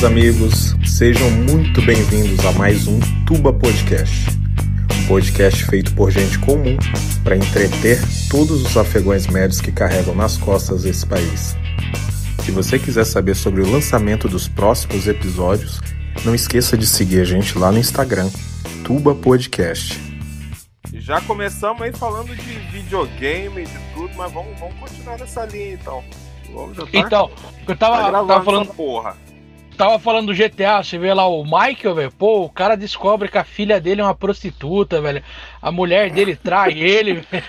Meus amigos, sejam muito bem-vindos a mais um Tuba Podcast. Um podcast feito por gente comum para entreter todos os afegões médios que carregam nas costas esse país. Se você quiser saber sobre o lançamento dos próximos episódios, não esqueça de seguir a gente lá no Instagram, Tuba Podcast. Já começamos aí falando de videogame e de tudo, mas vamos, vamos continuar nessa linha então. Vamos, já tá- Então, eu tava, tá tava falando essa porra. Tava falando do GTA, você vê lá o Michael, velho, pô, o cara descobre que a filha dele é uma prostituta, velho. A mulher dele trai ele, velho.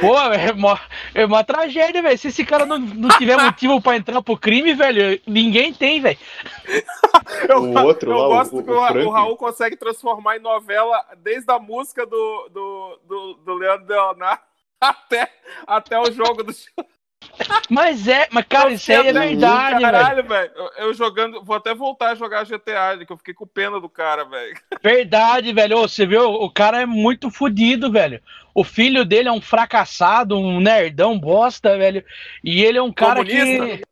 Pô, velho, é uma, é uma tragédia, velho. Se esse cara não, não tiver motivo pra entrar pro crime, velho, ninguém tem, velho. Eu, O outro eu lá, gosto o- que o o, o Raul consegue transformar em novela desde a música do, do, do, do Leandro Leonardo até, até o jogo do Mas é, mas cara, isso aí é verdade, velho. Caralho, velho. Eu, eu jogando, vou até voltar a jogar GTA, que eu fiquei com pena do cara, velho. Verdade, velho. Ô, Você viu? O cara é muito fodido, velho. O filho dele é um fracassado, um nerdão bosta, velho. E ele é um cara Comunista? que.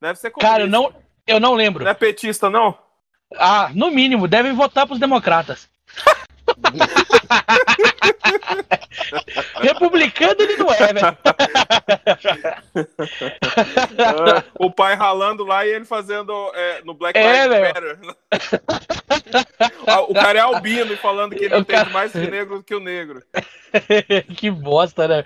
Deve ser comunista. Cara, eu não, eu não lembro. Não é petista, não? Ah, no mínimo, devem votar pros democratas. Republicano ele não é, velho. Ah, o pai ralando lá e ele fazendo é, no Black É, Lives. Matter. O cara é albino e falando que ele O entende cara- mais de negro do que o negro. que bosta, né?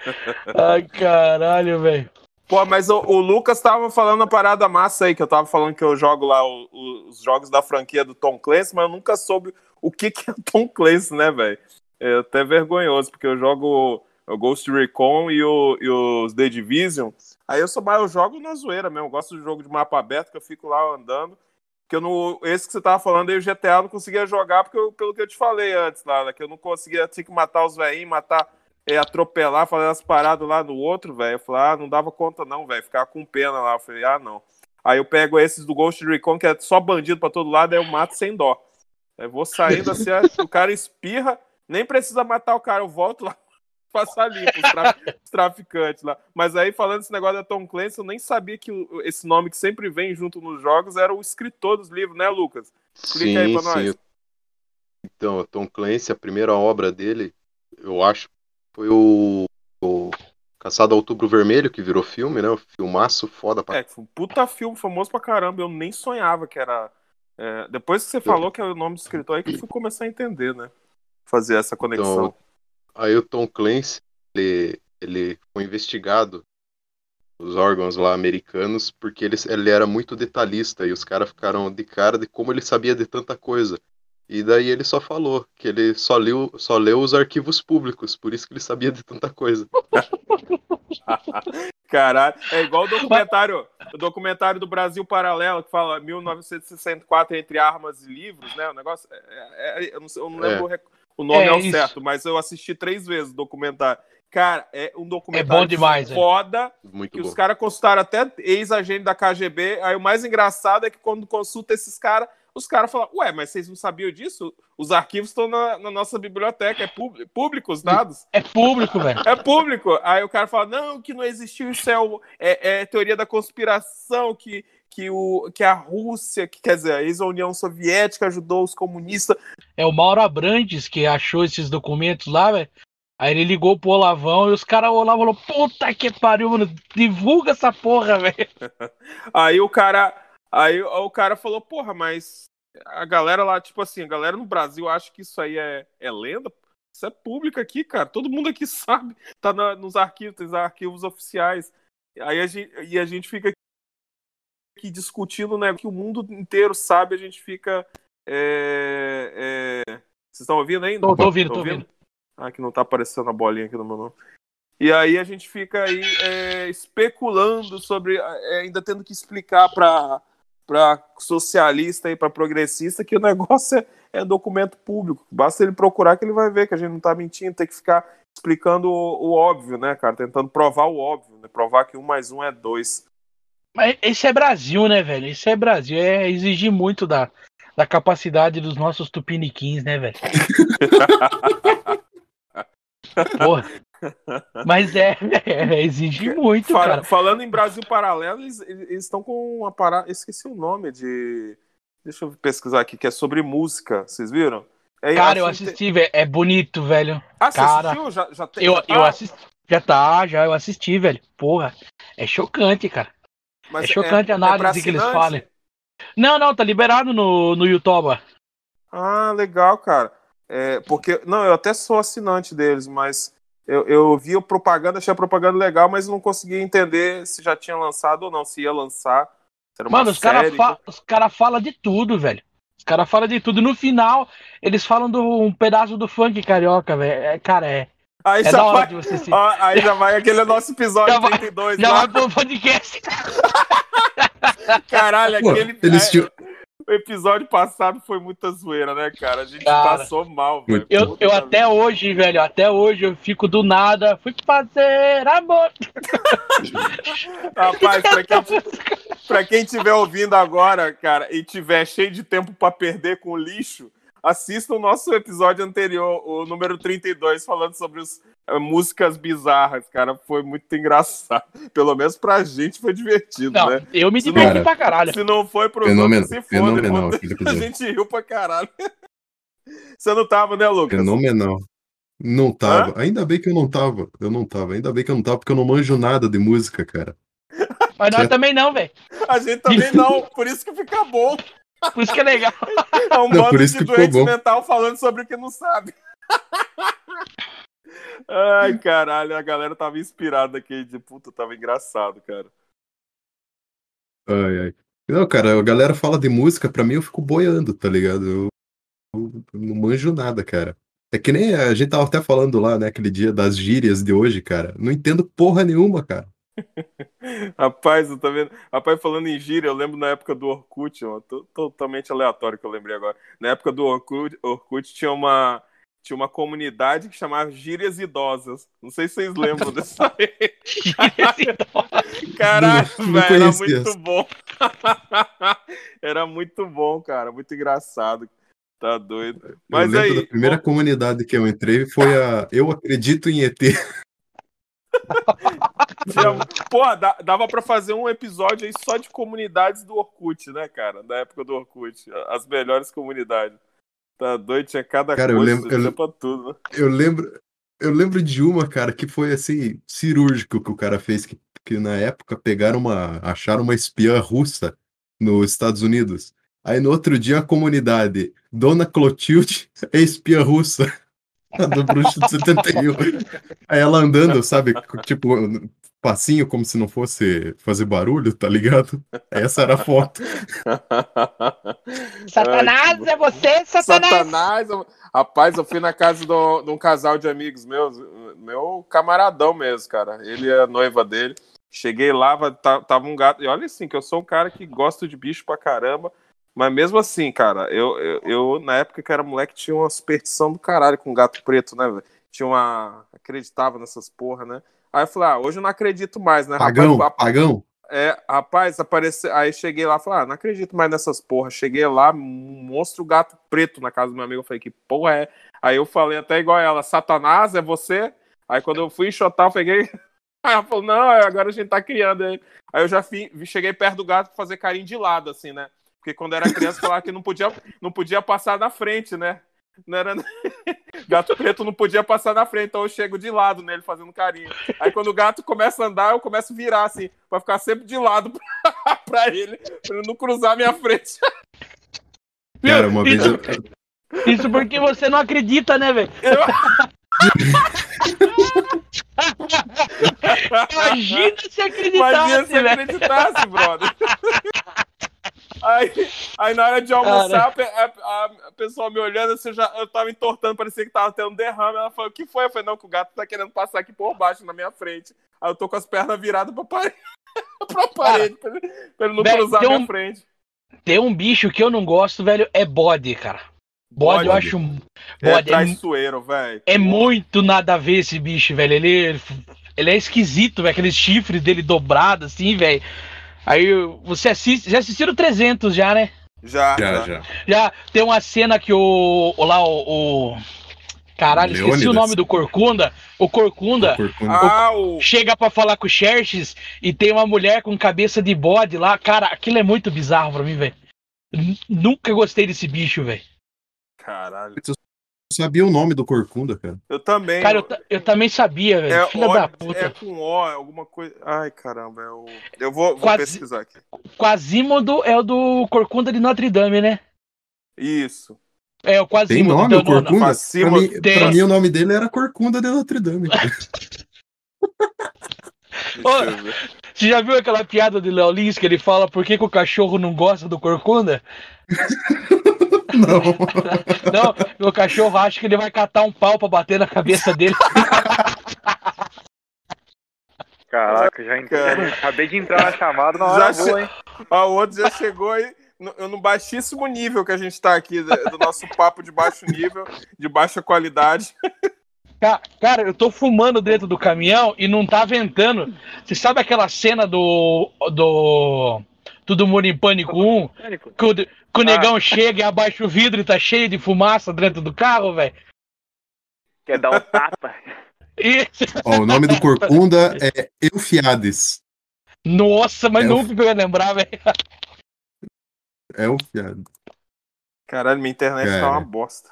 Ai, caralho, velho. Pô, mas o, o Lucas tava falando uma parada massa aí, que eu tava falando que eu jogo lá o- o- os jogos da franquia do Tom Clancy, mas eu nunca soube o que, que é Tom Clancy, né, velho? É até vergonhoso, porque eu jogo o Ghost Recon e, o, e os The Division. Aí eu sou mais, eu jogo na zoeira mesmo. Eu gosto de jogo de mapa aberto, que eu fico lá andando. Que eu não, esse que você tava falando aí, o GTA, eu não conseguia jogar, porque eu- pelo que eu te falei antes lá, né, que eu não conseguia, tinha que matar os velhinhos, matar, é, atropelar, fazer as paradas lá no outro, velho. Eu falei, ah, não dava conta não, velho, ficava com pena lá. Eu falei, ah, não. Aí eu pego esses do Ghost Recon, que é só bandido pra todo lado, aí eu mato sem dó. Aí eu vou saindo assim, aí o cara espirra, nem precisa matar o cara, eu volto lá passar limpo os, tra- os traficantes lá. Mas aí, falando esse negócio da Tom Clancy, eu nem sabia que o- esse nome que sempre vem junto nos jogos era o escritor dos livros, né, Lucas? Explica aí Sim, pra nós. sim. Então, o Tom Clancy, a primeira obra dele, eu acho, foi o, o Caçado Outubro Vermelho, que virou filme, né? O filmaço foda pra É, foi um puta filme famoso pra caramba, eu nem sonhava que era. É, depois que você falou que é o nome do escritor, aí que eu fui começar a entender, né? Fazer essa conexão. Então, Aí o Tom Clancy, ele, ele foi investigado os órgãos lá americanos porque ele, ele era muito detalhista e os caras ficaram de cara de como ele sabia de tanta coisa. E daí ele só falou que ele só leu, só leu os arquivos públicos, por isso que ele sabia de tanta coisa. Caralho, é igual o documentário, o documentário do Brasil Paralelo, que fala 1964 entre armas e livros, né? O negócio. é- é- é- eu, não, sei- eu não lembro o rec- o nome É ao isso. certo, mas eu assisti três vezes o documentário. Cara, é um documentário É bom demais, foda, Muito que bom. os caras consultaram até ex-agente da KGB. Aí o mais engraçado é que quando consulta esses caras, os caras falam, ué, mas vocês não sabiam disso? Os arquivos estão na, na nossa biblioteca, é público, público os dados. É público, velho. É público. Aí o cara fala, não, que não existiu, isso é, o- é- é teoria da conspiração, que, que, o, que a Rússia, que, quer dizer, a ex-União Soviética ajudou os comunistas. É o Mauro Abrantes que achou esses documentos lá, velho. Aí ele ligou pro Olavão e os caras, o Olavo falou, puta que pariu, mano, divulga essa porra, velho. Aí o cara, aí o cara falou, porra, mas a galera lá, tipo assim, a galera no Brasil acha que isso aí é, é lenda. Isso é público aqui, cara. Todo mundo aqui sabe. Tá na- nos arquivos, tem arquivos oficiais. Aí a gente, e a gente fica aqui discutindo, né? Que o mundo inteiro sabe, a gente fica. é, é, Vocês estão ouvindo ainda? Tô, tô ouvindo, tô ouvindo. Ah, que não tá aparecendo a bolinha aqui no meu nome. E aí a gente fica aí é, especulando sobre, é, ainda tendo que explicar para para socialista e para progressista que o negócio é, é documento público. Basta ele procurar que ele vai ver que a gente não tá mentindo, tem que ficar explicando o, o óbvio, né, cara? Tentando provar o óbvio, né? Provar que um mais um é dois. Mas esse é Brasil, né, velho? Esse é Brasil. É exigir muito da, da capacidade dos nossos tupiniquins, né, velho? Porra. Mas é, é exigir muito, Fala- cara. falando em Brasil Paralelo, eles estão com uma parada. Esqueci o nome de. Deixa eu pesquisar aqui, que é sobre música. Vocês viram? É, Cara, eu assisti, velho. É bonito, velho. Ah, você cara, assistiu? Já, já tem, Eu, tá? eu assisti. Já tá, já eu assisti, velho. Porra. É chocante, cara. Mas é chocante a pra análise que eles falam. Não, não, tá liberado no, no YouTube. Ah, legal, cara. É, porque, não, eu até sou assinante deles, mas eu, eu vi a propaganda, achei a propaganda legal, mas não conseguia entender se já tinha lançado ou não, se ia lançar. se era uma Mano, os caras fa os cara falam de tudo, velho. Os caras falam de tudo. No final, eles falam de um pedaço do funk carioca, velho. É, cara, é. Aí É já vai, se. ó, aí já vai aquele nosso episódio Já vai- 32 Já lá. vai pro podcast. Caralho, Pô, aquele. eles é, tinham- O episódio passado foi muita zoeira, né, cara? A gente Cara, passou mal, velho. Eu, eu até hoje, velho, até hoje eu fico do nada. Fui fazer amor. Rapaz, pra quem, pra quem tiver ouvindo agora, cara, e tiver cheio de tempo pra perder com o lixo, assista o nosso episódio anterior, o número 32, falando sobre os, músicas bizarras, cara. Foi muito engraçado. Pelo menos pra gente foi divertido, Não, né? eu me diverti pra caralho. Se não foi pro Fenomenal, outros, se foda. fenomenal A gente riu pra caralho. Você não tava, né, Lucas? Fenomenal. Não tava. Ainda bem que eu não tava. Eu não tava. Ainda bem que eu não tava, porque eu não manjo nada de música, cara. Mas nós também não, velho. A gente também não, por isso que fica bom. Por isso que é legal. É um Não, bando por isso de doente mental falando sobre o que não sabe. Ai, caralho, a galera tava inspirada aqui de puta, tava engraçado, cara. Ai, ai. Não, cara, a galera fala de música, pra mim eu fico boiando, tá ligado? Eu, eu não manjo nada, cara. É que nem a gente tava até falando lá, né, aquele dia das gírias de hoje, cara. Não entendo porra nenhuma, cara. Rapaz, eu tô vendo. Rapaz, falando em gíria, eu lembro na época do Orkut, ó, to- totalmente aleatório que eu lembrei agora. Na época do Orkut, Orkut tinha uma tinha uma comunidade que chamava Gírias Idosas. Não sei se vocês lembram disso aí. Caralho, Não- não velho, era muito bom. era muito bom, cara, muito engraçado. Tá doido. Mas aí, da primeira bom, comunidade que eu entrei foi a Eu Acredito em ET. dá- dava pra fazer um episódio aí só de comunidades do Orkut, né, cara? Da época do Orkut. As melhores comunidades. Tá doido, tinha cada Cara, eu coisa, lembro- eu tinha lem- pra tudo, né? Eu lembro, eu lembro de uma, cara, que foi assim, cirúrgico que o cara fez, que, que na época pegaram uma, acharam uma espiã russa nos Estados Unidos. Aí no outro dia a comunidade, Dona Clotilde é espiã russa, a do Bruxo de 71. Aí ela andando, sabe, tipo, passinho como se não fosse fazer barulho, tá ligado? Essa era a foto. Satanás, Ai, é você, Satanás! Satanás! eu- Rapaz, eu fui na casa do- de um casal de amigos meus, meu camaradão mesmo, cara. Ele é a noiva dele. Cheguei lá, va- tava um gato. E olha assim, que eu sou um cara que gosta de bicho pra caramba. Mas mesmo assim, cara, eu, eu, eu, na época que era moleque tinha uma superstição do caralho com gato preto, né, velho? Tinha uma. Acreditava nessas porra, né? Aí eu falei, ah, hoje eu não acredito mais, né? Pagão, Rapaz, pagão. é, rapaz, apareceu. Aí cheguei lá e falei, ah, não acredito mais nessas porra. Cheguei lá, monstro gato preto na casa do meu amigo. Eu falei, que porra é? Aí eu falei até igual ela, Satanás, é você? Aí quando eu fui enxotar, eu peguei. Aí ela falou, não, agora a gente tá criando aí. Aí eu já fi- cheguei perto do gato pra fazer carinho de lado, assim, né? Porque quando era criança, falava que não podia, não podia passar na frente, né? Não era... Gato preto não podia passar na frente, então eu chego de lado nele fazendo carinho. Aí quando o gato começa a andar, eu começo a virar assim, pra ficar sempre de lado pra, pra ele, pra ele não cruzar a minha frente. Cara, uma vez eu, Isso porque você não acredita, né, velho? Imagina se Imagina acreditasse, se velho. acreditasse, brother. Aí, aí na hora de almoçar, a, a- a pessoa me olhando, assim, eu, já, eu tava entortando, parecia que tava tendo um derrame. Ela falou, o que foi? Eu falei, não, que o gato tá querendo passar aqui por baixo, na minha frente. Aí eu tô com as pernas viradas pra parede, pra, parede pra, ele, pra ele não velho, cruzar a minha um- frente. Tem um bicho que eu não gosto, velho, é bode, cara. Bode, eu acho. um- É Bode, é, traiçoeiro, velho. é muito nada a ver esse bicho, velho. Ele, ele é esquisito, velho. Aqueles chifres dele dobrados, assim, velho. Aí você assiste. Já assistiram 300 já, né? Já, já, já. já. Tem uma cena que o. o lá, o. o- caralho, esqueci o Leônidas. nome do Corcunda. O Corcunda. Corcunda. Ah, o... Chega pra falar com o Xerxes e tem uma mulher com cabeça de bode lá. Cara, aquilo é muito bizarro pra mim, velho. Nunca gostei desse bicho, velho. Caralho. Eu sabia o nome do Corcunda, cara. Eu também. Cara, eu, eu também sabia, velho. é, Filha da é puta. com O, é alguma coisa. Ai, caramba. É o... Eu vou, vou Quase- pesquisar aqui. Quasimodo é o do Corcunda de Notre Dame, né? Isso. É, o Quasimodo. Tem nome então, o não, não. Corcunda? Pra mim, Tem. pra mim o nome dele era Corcunda de Notre Dame. Ô. eu. Você já viu aquela piada de Léo Lins que ele fala por que, que o cachorro não gosta do Corcunda? Não. Não, o cachorro acha que ele vai catar um pau pra bater na cabeça dele. Caraca, já entrei. Cara. Acabei de entrar na chamada na hora Já boa, hein? Ó, o outro já chegou aí no, no baixíssimo nível que a gente tá aqui, do nosso papo de baixo nível, de baixa qualidade. Ca- Cara, eu tô fumando dentro do caminhão e não tá ventando. Você sabe aquela cena do. do. Todo mundo em pânico 1? Pânico. Que o, que o negão chega e abaixa o vidro e tá cheio de fumaça dentro do carro, velho? Quer dar um tapa? Isso. Ó, o nome do Corcunda é Eufiades. Nossa, mas É, nunca eu ia lembrar, velho. Eufiades. Caralho, minha internet tá Cara. uma bosta.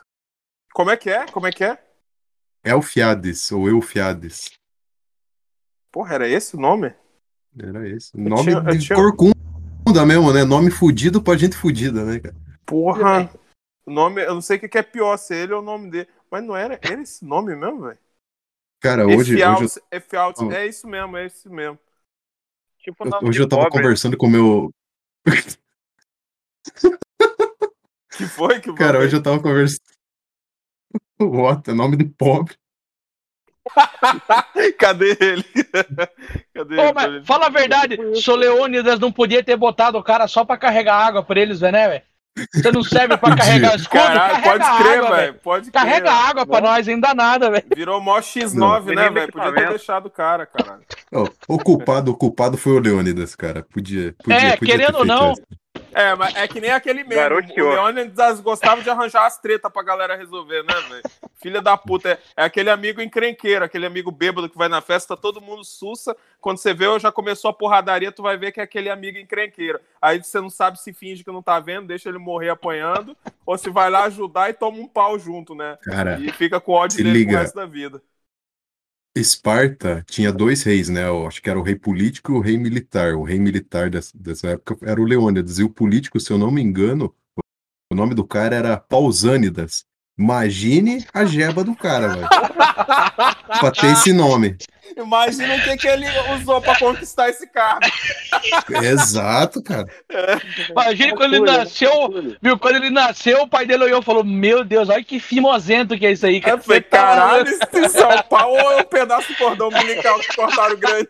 Como é que é? Como é que é? Elfiades, ou Eufiades. Porra, era esse o nome? Era esse. Eu Nome tinha- de tinha- Corcunda mesmo, né? Nome fudido pra gente fudida, né, cara? Porra. O nome, eu não sei o que que é pior, se ele ou o nome dele. Mas não era, era esse nome mesmo, velho? Cara, hoje, hoje, eu, Efialt, Efialt, Oh. é isso mesmo, é isso mesmo. Tipo nome hoje eu tava pobre. conversando com o meu. Que foi que Cara, hoje eu tava conversando. What? É nome de pobre. Cadê ele? Cadê Ô, ele? fala a verdade, Soleônidas não podia ter botado o cara só pra carregar água pra eles, né, velho? Você não serve pra carregar escudo? Caralho, carrega pode crer, velho. Pode crer. Carrega água pra nós, ainda nada, velho. Virou mó X9, Não. né, velho? Podia ter deixado o cara, caralho. Ó, o culpado, o culpado foi o Leônidas, cara. Podia, podia, É, podia querendo ou não, essa. É, mas é que nem aquele mesmo. Garoteou. O Leônidas gostava de arranjar as tretas pra galera resolver, né, velho? Filha da puta. É, é aquele amigo encrenqueiro, aquele amigo bêbado que vai na festa, todo mundo sussa. Quando você vê, já começou a porradaria, tu vai ver que é aquele amigo encrenqueiro. Aí você não sabe se finge que não tá vendo, deixa ele morrer apanhando, ou se vai lá ajudar e toma um pau junto, né? Cara, E fica com ódio dele liga. pro resto da vida. Esparta tinha dois reis, né? Eu acho que era o rei político e o rei militar. O rei militar dessa, dessa época era o Leônidas. E o político, se eu não me engano, o nome do cara era Pausânidas. Imagine a jeba do cara, velho. pra ter esse nome. Imagina o que, que ele usou pra conquistar esse cargo. Exato, cara. imagina quando ele nasceu, viu? Quando ele nasceu, o pai dele olhou e falou: Meu Deus, olha que fimosento que é isso aí, Eu cara. falei, Você tá caralho, maluco?" esse São Paulo é um pedaço de cordão umbilical que cortaram grande.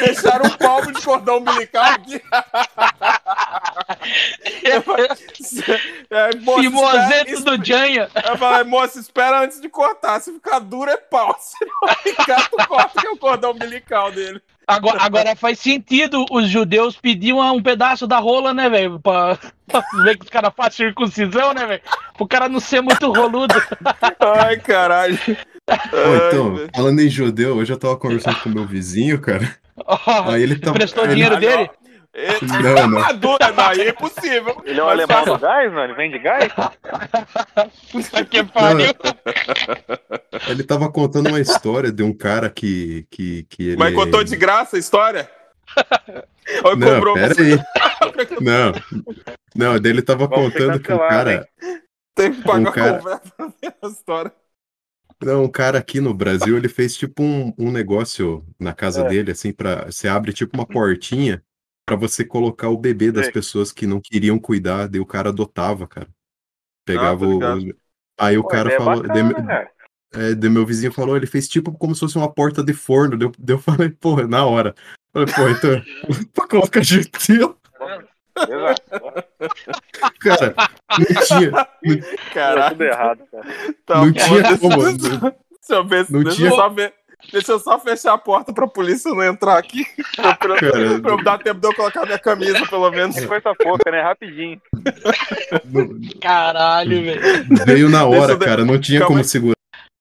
Deixaram um palmo de cordão umbilical aqui. É, Fimosento espera- do Janha. Eu falei, moça, espera antes de cortar. Se ficar duro é pau. Se não ficar, tu corta que é o cordão umbilical dele. Agora, agora faz sentido os judeus pediam um pedaço da rola, né, velho? Pra, pra ver que os caras fazem circuncisão, né, velho? Pro cara não ser muito roludo. Ai, caralho. Ai, então, falando em judeu, hoje eu tava conversando com meu vizinho, cara. Ó, Aí ele tava. Prestou ele- dinheiro dele? Ele- Não, não. Ah, duro, não, aí é impossível. Ele é um alemão faz- do gás, mano? Ele vende gás? Puta que pariu. Ele tava contando uma história de um cara que. que, que ele... Mas contou de graça a história? Ou Não, cobrou pera você? aí. Não. Não, dele tava Vamos contando que o cancelados, cara. Tem que pagar Um cara- a história. Não, um cara aqui no Brasil, ele fez tipo um, um negócio na casa É. dele, assim, para Você abre tipo uma portinha pra você colocar o bebê das pessoas que não queriam cuidar, daí o cara adotava, cara. Pegava tô o. Aí o Pô, cara ideia falou. bacana, daí- cara. É, daí meu vizinho falou, ele fez tipo como se fosse uma porta de forno. Daí eu, daí eu falei, porra, na hora. Eu falei, pô, então, pra colocar gentil, cara, não tinha, Caralho. tudo errado, cara. Tá, não tinha como. Deixa eu ver. Não tinha- só ver. Deixa eu só fechar a porta pra polícia não entrar aqui. pra, pra- pra eu dar tempo de eu colocar minha camisa, pelo menos. É coisa pouca, né? Rapidinho. Caralho, velho. veio na hora, cara. Não tinha Calma como aí. segurar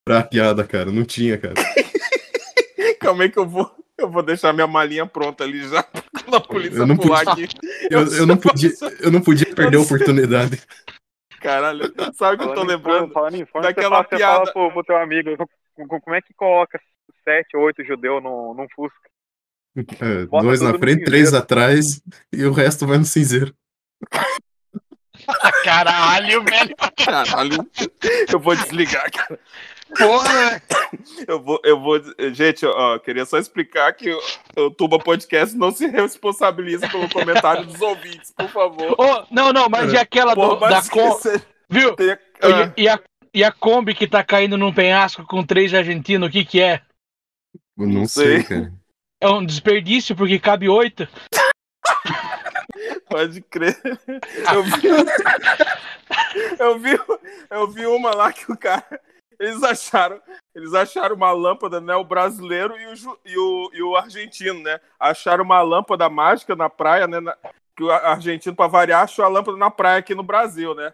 a piada, cara. Não tinha, cara. Calma aí que eu vou. Eu vou deixar minha malinha pronta ali já. Quando a polícia Eu não pular podia- aqui. Eu, eu não podia, eu não podia perder a oportunidade. Caralho, sabe o que eu tô lembrando? Falando em daquela você fala, piada. Você fala pro, pro teu amigo, co- co- como é que coloca sete, oito judeu num, num Fusca? É, dois na frente, cinzeiro. três atrás e o resto vai no cinzeiro. Caralho, velho. Caralho, eu vou desligar, cara. Porra. Eu vou, eu vou. Gente, ó, queria só explicar que o, o Tuba Podcast não se responsabiliza pelo comentário dos ouvintes, por favor. Ô, não, não, mas e aquela do, Por mais da com... Viu? ah, E, e a, e a Kombi que tá caindo num penhasco com três argentinos, o que que é? Eu não Não sei, sei. cara. É um desperdício porque cabe oito. Pode crer. Eu vi, eu vi, eu vi uma lá que o cara. Eles acharam, eles acharam uma lâmpada, né? O brasileiro e o, ju- e o, e o argentino, né? Acharam uma lâmpada mágica na praia, né? na- que o argentino, para variar, achou a lâmpada na praia aqui no Brasil, né?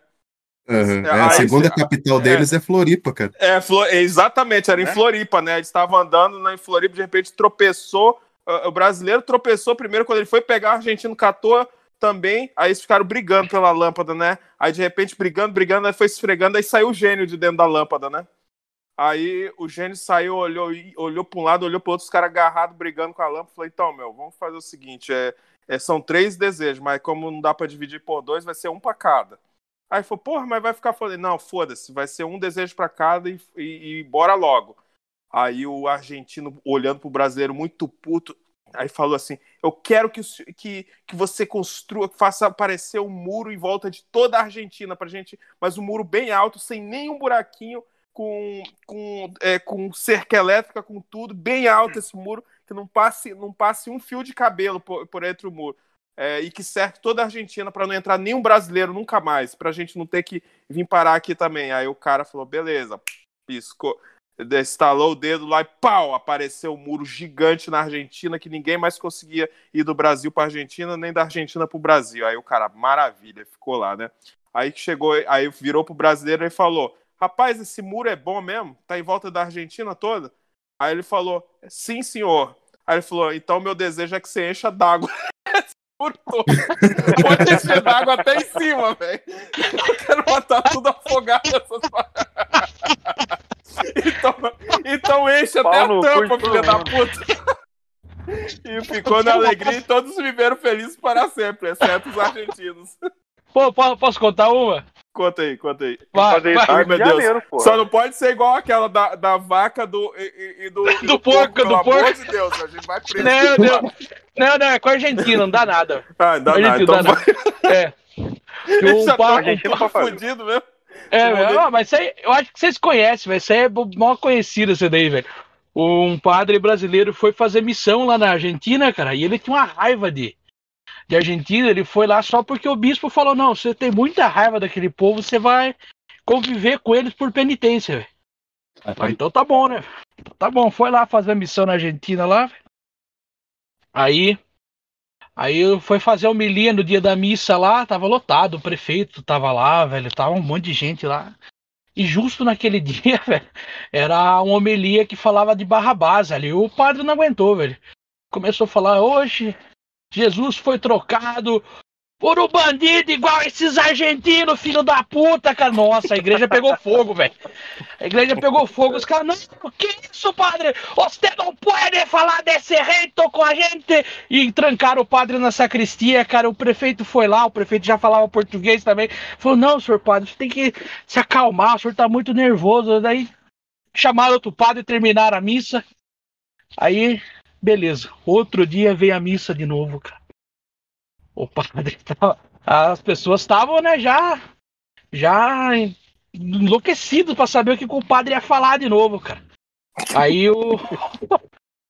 Aham. É, Ah, a segunda capital deles é Floripa, cara. É, Flo- exatamente, era em Né? Floripa, né? Eles estavam andando né, em Floripa, de repente tropeçou. O brasileiro tropeçou primeiro quando ele foi pegar, o argentino catou também. Aí eles ficaram brigando pela lâmpada, né? Aí de repente brigando, brigando, aí foi esfregando, aí saiu o gênio de dentro da lâmpada, né? Aí o gênio saiu, olhou, e- olhou para um lado, olhou para outro, os caras agarrados brigando com a lâmpada. Falei, então, meu, vamos fazer o seguinte: é, é, são três desejos, mas como não dá para dividir por dois, vai ser um para cada. Aí falou, porra, mas vai ficar falando. Não, foda-se, vai ser um desejo para cada e, e, e bora logo. Aí o argentino, olhando pro brasileiro muito puto, aí falou assim: Eu quero que, que, que você construa, que faça aparecer um muro em volta de toda a Argentina pra gente, mas um muro bem alto, sem nenhum buraquinho, com, com, é, com cerca elétrica, com tudo, bem alto esse muro, que não passe, não passe um fio de cabelo por, por entre o muro. É, e que cerque toda a Argentina para não entrar nenhum brasileiro nunca mais, pra gente não ter que vir parar aqui também. Aí o cara falou: beleza, piscou, estalou o dedo lá e pau! Apareceu um muro gigante na Argentina que ninguém mais conseguia ir do Brasil para Argentina, nem da Argentina para o Brasil. Aí o cara, maravilha, ficou lá, né? Aí que chegou, aí virou pro brasileiro e falou: Rapaz, esse muro é bom mesmo? Tá em volta da Argentina toda? Aí ele falou: Sim, senhor. Aí ele falou: Então meu desejo é que você encha d'água. todo. Pode encher d'água até em cima, velho. Eu quero matar tudo afogado nessas paradas. Então, então enche até a tampa, filha da puta. E ficou na alegria e todos viveram felizes para sempre, exceto os argentinos. Pô, po- posso contar uma? Conta aí, conta aí. Vai, vai. Ai, meu Deus. Janeiro. Só não pode ser igual aquela da, da vaca do, e, e- do, e Do porco, pelo do amor porco. de Deus, a gente vai preso. Não, não. Não, não, é com a Argentina, não dá nada. Ah, dá A nada. Então dá vai. É. Que um Já pa- tá, um não fudido mesmo. É, velho, ah, mas isso aí, eu acho que vocês conhecem, velho. Isso aí é mal conhecido, isso daí, velho. Um padre brasileiro foi fazer missão lá na Argentina, cara, e ele tinha uma raiva de, de Argentina. Ele foi lá só porque o bispo falou: não, você tem muita raiva daquele povo, você vai conviver com eles por penitência. Ah, então tá bom, né? Tá bom, foi lá fazer a missão na Argentina lá. Aí. Aí foi fazer a homilia no dia da missa lá, tava lotado, o prefeito tava lá, velho, tava um monte de gente lá. E justo naquele dia, velho, era uma homilia que falava de Barrabás ali. O padre não aguentou, velho. Começou a falar, hoje Jesus foi trocado por um bandido igual esses argentinos, filho da puta, cara. Nossa, a igreja pegou fogo, velho. A igreja pegou fogo. Os caras, não, que isso, padre? Você não pode falar desse jeito com a gente. E trancaram o padre na sacristia, cara. O prefeito foi lá, o prefeito já falava português também. Falou, não, senhor padre, você tem que se acalmar, o senhor tá muito nervoso. Daí chamaram outro padre e terminaram a missa. Aí, beleza. Outro dia veio a missa de novo, cara. O padre. As pessoas estavam, né, já. Já enlouquecidos pra saber o que o padre ia falar de novo, cara. Aí o.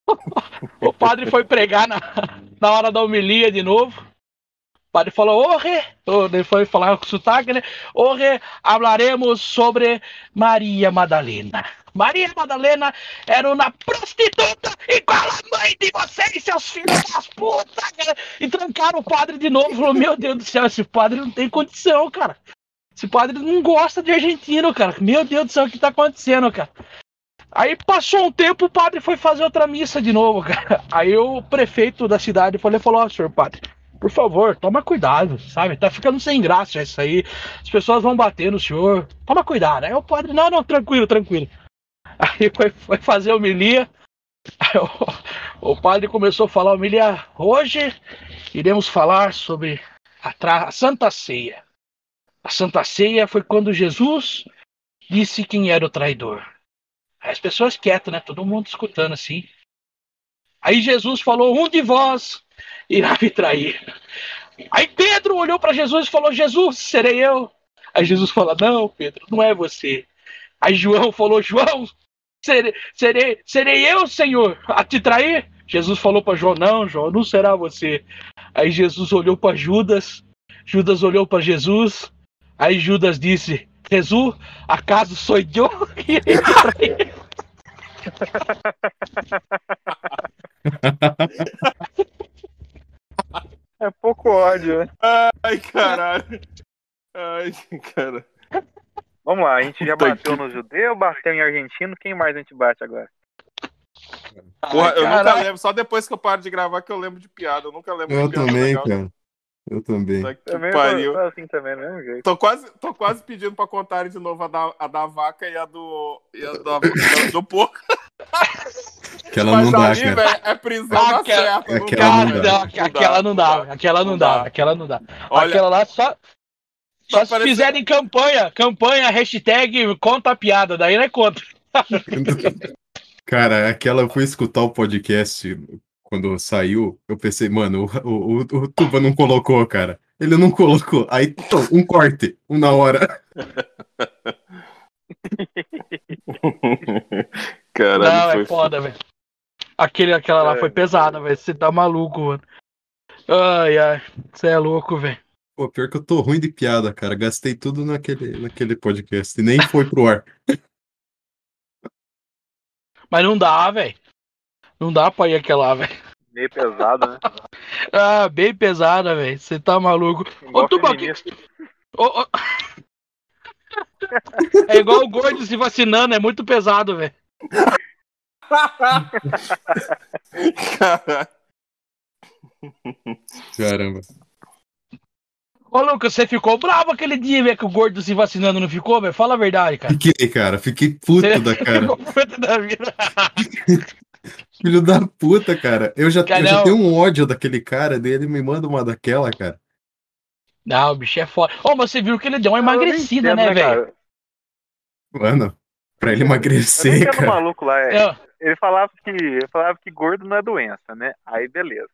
o padre foi pregar na, na hora da homilia de novo. O padre falou, orre, ele foi falar com sotaque, né? Orre, hablaremos sobre Maria Madalena. Maria Madalena era uma prostituta igual a mãe de vocês, seus filhos das putas. E trancaram o padre de novo. Falou, meu Deus do céu, esse padre não tem condição, cara. Esse padre não gosta de argentino, cara. Meu Deus do céu, o que tá acontecendo, cara? Aí passou um tempo, o padre foi fazer outra missa de novo, cara. Aí o prefeito da cidade falou, falou, ó, senhor padre, por favor, toma cuidado, sabe? Tá ficando sem graça isso aí. As pessoas vão bater no senhor. Toma cuidado. Aí o padre, não, não, tranquilo, tranquilo. Aí foi, foi fazer homilia. Aí o, o padre começou a falar homilia. Hoje iremos falar sobre a, a Santa Ceia. A Santa Ceia foi quando Jesus disse quem era o traidor. As pessoas quietas, né? Todo mundo escutando assim. Aí Jesus falou: Um de vós irá me trair. Aí Pedro olhou para Jesus e falou: Jesus, serei eu. Aí Jesus falou: Não, Pedro, não é você. Aí João falou: João, serei, serei, serei eu, Senhor, a te trair? Jesus falou para João: Não, João, não será você. Aí Jesus olhou para Judas. Judas olhou para Jesus. Aí Judas disse: Jesus, acaso sou eu que trair? É pouco ódio, né? Ai, caralho. Ai, cara. Vamos lá, a gente já bateu que- no judeu, bateu em argentino, quem mais a gente bate agora? Porra, eu nunca lembro. Só depois que eu paro de gravar que eu lembro de piada. Eu nunca lembro Eu de piada também, legal. cara. Eu também. Que Também pariu. tô, tô assim também, mesmo jeito. Tô quase, tô quase pedindo pra contarem de novo a da, a da vaca e a do. E a da, do, do porco. Aquela Mas não dá, ali, cara. velho, é prisão Aquela- certa. não aquela dá, não dá. Aquela não dá, aquela não dá, aquela não dá. Olha, Aquela lá só. Só se parecendo- fizerem campanha, campanha, hashtag conta a piada, daí não é conta. Cara, aquela eu fui escutar o podcast quando saiu, eu pensei, mano, o, o, o, Tuba não colocou, cara. Ele não colocou. Aí, um corte, um na hora. Caralho, não, foi é foda, velho. Aquele, aquela lá É, foi pesada, velho. Você tá maluco, mano. Ai, ai. Você é louco, velho. Pô, pior que eu tô ruim de piada, cara. Gastei tudo naquele, naquele podcast e nem foi pro ar. Mas não dá, velho. Não dá pra ir aquela, velho. Meio pesado, né? Ah, bem pesada, velho. Você tá maluco. Igual Tuba, que-. Ô, ô. É igual o gordo se vacinando, é muito pesado, velho. Caramba. Ô, Lucas, você ficou bravo aquele dia, velho, que o gordo se vacinando não ficou, velho? Fala a verdade, cara. Fiquei, cara. Fiquei puto da cara. Ficou puto da vida. Filho da puta, cara. Eu já, Cara, eu já não. tenho um ódio daquele cara dele, me manda uma daquela, cara. Não, o bicho é foda. Ô, mas você viu que ele deu uma Eu emagrecida, entendo, né, velho? cara? Mano, pra ele Eu emagrecer, o cara. maluco lá. é- Eu- Ele falava que ele falava que gordo não é doença, né? Aí beleza.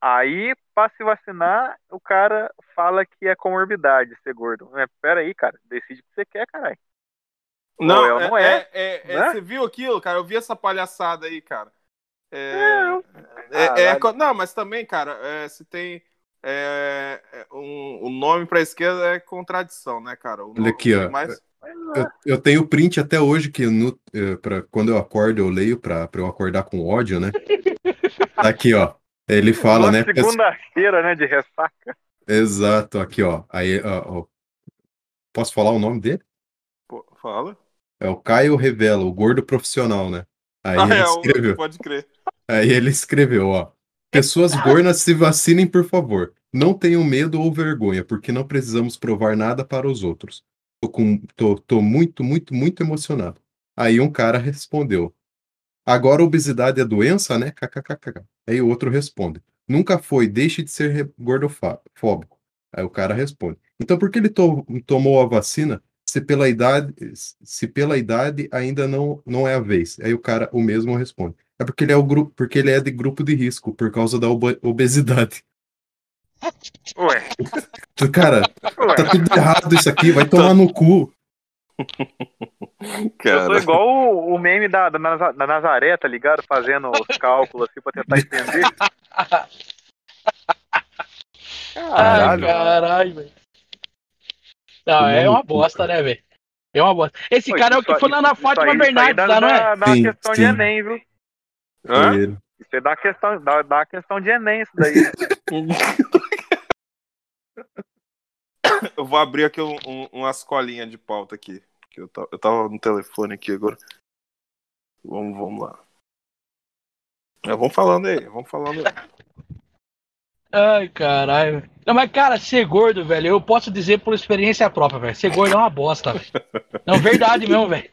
Aí, pra se vacinar, o cara fala que é comorbidade ser gordo. Mas pera aí, cara. Decide o que você quer, caralho. Não, é, não é. é, é- Né? Você viu aquilo, cara? Eu vi essa palhaçada aí, cara. É, É, é- é não, mas também, cara, é, se tem é, é, um, o nome pra esquerda é contradição, né, cara? O Olha aqui, ó. Mas, Eu, eu tenho print até hoje que no, eh, pra, quando eu acordo eu leio pra, pra eu acordar com ódio, né? Tá aqui, ó. Ele fala, Uma né? segunda-feira, né, de ressaca. Exato, aqui, ó. Aí, ó, ó. Posso falar o nome dele? pô, fala. É o Caio Revela, o gordo profissional, né? Aí Ah, ele é, o- escreveu. pode crer. Aí ele escreveu, ó. Pessoas gordas se vacinem, por favor. Não tenham medo ou vergonha, porque não precisamos provar nada para os outros. Tô, com, tô, tô muito, muito, muito emocionado. Aí um cara respondeu. Agora obesidade é doença, né? KKKK. Aí o outro responde. Nunca foi, deixe de ser gordofóbico. Aí o cara responde. Então por que ele to- tomou a vacina se pela idade, se pela idade ainda não, não é a vez? Aí o cara o mesmo responde. É porque ele é o grupo, porque ele é de grupo de risco por causa da obe- obesidade. Ué, Cara, ué. tá tudo errado isso aqui, vai tomar no cu. Eu Cara, sou igual o, o meme da, da, da Nazaré, tá ligado? Fazendo os cálculos assim pra tentar entender. Ai, Caralho. caralho, velho. Não, é uma bosta, né, velho? É uma bosta. Esse Pô, cara é o que foi lá na Fátima aí- Bernardes, dá, lá, não é? dá, dá Sim, uma questão de sim. Enem, viu? Hã? Isso aí dá uma questão, dá, dá questão de Enem, isso daí. Eu vou abrir aqui um, um, umas colinhas de pauta aqui. Que eu, tava, no telefone aqui agora. Vamos, vamos lá. É, vamos falando aí, vamos falando aí. Ai, caralho. Não, mas, cara, ser gordo, velho, eu posso dizer por experiência própria, velho. Ser gordo é uma bosta, velho. Não, verdade mesmo, velho.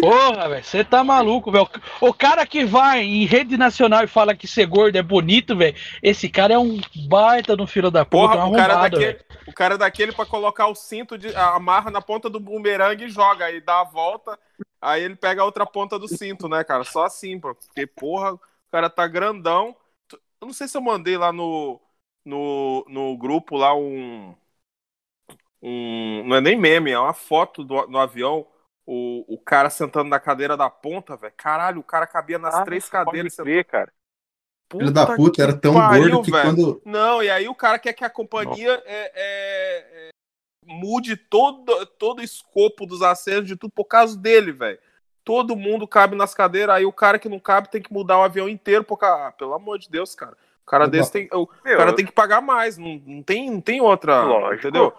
Porra, velho, você tá maluco, velho. O cara que vai em rede nacional e fala que ser gordo é bonito, velho, esse cara é um baita no filho da puta, Porra, um o cara, daquele, o cara daquele pra colocar o cinto, de, amarra na ponta do bumerangue e joga. Aí dá a volta, aí ele pega a outra ponta do cinto, né, cara? Só assim, pô. Porque, porra, o cara tá grandão. Eu não sei se eu mandei lá no, no, no grupo lá um, um. Não é nem meme, é uma foto do, no avião. O, o cara sentando na cadeira da ponta, velho. Caralho, o cara cabia nas Ah, três pode cadeiras. crer, cara. Filho da puta, que era tão pariu, gordo que velho. quando. Não, e aí o cara quer que a companhia é, é, é, mude todo, todo o escopo dos assentos de tudo por causa dele, velho. Todo mundo cabe nas cadeiras, aí o cara que não cabe tem que mudar o avião inteiro, porque, ah, pelo amor de Deus, cara. O cara Opa. desse tem. O Meu, cara tem que pagar mais, não, não, tem, não tem outra. Lógico. Entendeu?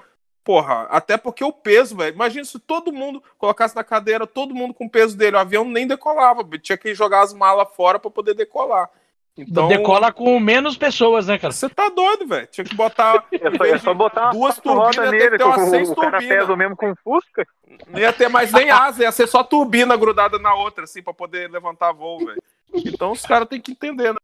Porra, até porque o peso, velho. Imagina se todo mundo colocasse na cadeira, todo mundo com o peso dele. O avião nem decolava, tinha que jogar as malas fora pra poder decolar. Então, Decola com menos pessoas, né, cara? você tá doido, velho. Tinha que botar. É só, é só botar duas turbinas, que nele, ter umas o, seis o cara turbinas. pesa o mesmo com Fusca. Não ia ter mais nem asa, ia ser só turbina grudada na outra, assim, pra poder levantar voo, velho. Então os caras têm que entender, né,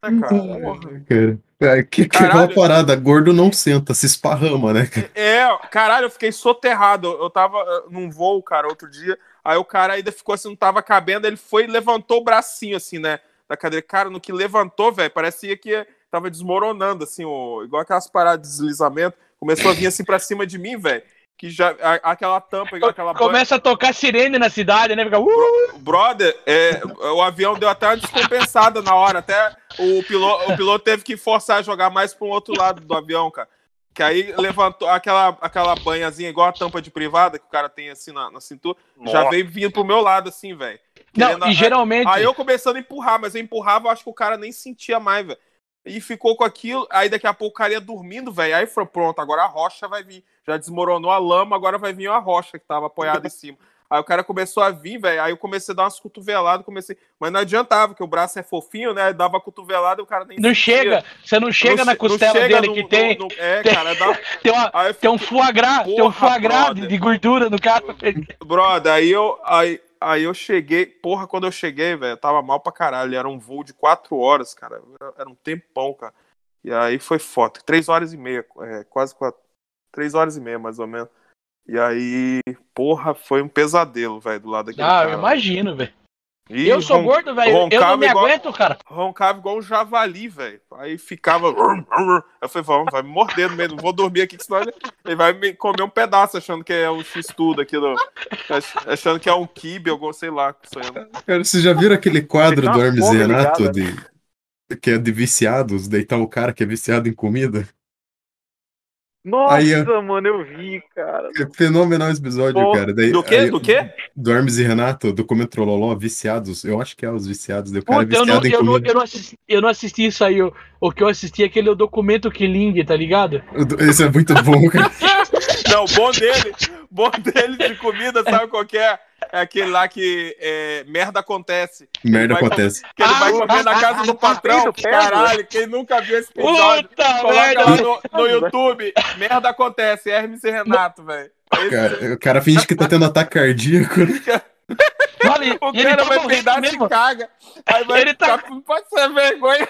cara? Porra. Cara, é, que, que Caralho. aquela parada, gordo não senta, se esparrama, né? É, caralho, eu fiquei soterrado. Eu tava eh, num voo, cara, outro dia. Aí o cara ainda ficou assim, não tava cabendo. Ele foi e levantou o bracinho, assim, né? Da cadeira. Cara, no que levantou, velho, parecia que tava desmoronando, assim, o, igual aquelas paradas de deslizamento. Começou a vir assim pra cima de mim, velho. Que já. a- aquela tampa, igual aquela Começa a tocar sirene na cidade, né? Fica, uh! Brother, é, o avião deu até uma descompensada na hora. Até o piloto, o piloto teve que forçar a jogar mais para um outro lado do avião, cara. Que aí levantou aquela, aquela banhazinha igual a tampa de privada que o cara tem assim na, na cintura. Já Nossa. veio vindo pro meu lado, assim, velho. Não, e geralmente. Aí eu começando a empurrar, mas eu empurrava, eu acho que o cara nem sentia mais, velho. E ficou com aquilo, aí daqui a pouco o cara ia dormindo, velho. Aí foi pronto, agora a rocha vai vir. Já desmoronou a lama, agora vai vir a rocha que tava apoiada em cima. Aí o cara começou a vir, velho. Aí eu comecei a dar umas cotoveladas, comecei. Mas não adiantava, porque o braço é fofinho, né? Dava cotovelada e o cara nem Não sentia. chega, você não chega Não na costela chega dele no- que no- tem, no- é, tem- cara, dá. tem, uma, eu tem um fiquei- foie gras, tem um foie gras de, de gordura no cara. Brother, aí eu, aí, aí eu cheguei, porra, quando eu cheguei, velho, tava mal pra caralho. Era um voo de quatro horas, cara. Era um tempão, cara. E aí foi foto. Três horas e meia, é, quase quatro. Três horas e meia, mais ou menos. E aí, porra, foi um pesadelo, velho, do lado daquele Ah, cara. eu imagino, velho. E Eu sou ron- gordo, velho. Eu não me igual- aguento, cara. Roncava igual um javali, velho. Aí ficava. Eu falei, vamos, vai me morder no meio. Não vou dormir aqui, que senão ele, ele vai me comer um pedaço, achando que é um X-tudo aqui. Achando que é um kibe, algum, sei lá. sonhando. Cara, vocês já viram aquele quadro do Hermes Renato de, que é de viciados, deitar o cara que é viciado em comida? Nossa, Aí, mano, eu vi, cara. É fenomenal esse episódio, Pô, cara. Daí, Do quê? aí- Do quê? Do Hermes e Renato, do Comendo Trololó, viciados. Eu acho que é os viciados. cara é Puta, eu não, viciado em eu, não, comida. eu, não assisti, eu não assisti isso aí. O, o que eu assisti é aquele documento Killing, tá ligado? Esse é muito bom, cara. Não, o bom dele, bom dele de comida, sabe qual que é? É aquele lá que é, merda acontece. Merda vai acontece. Que ele vai Ah, comer na casa do patrão. Pedro, Caralho, quem nunca viu esse episódio? Puta Coloca merda! lá no, no YouTube. Merda acontece. Hermes e Renato, velho. Esse- Cara, o cara finge que tá tendo ataque cardíaco. Olha, e O ele cara tá vai peidar e mesmo. caga. Aí vai Ele tá- ser vergonha.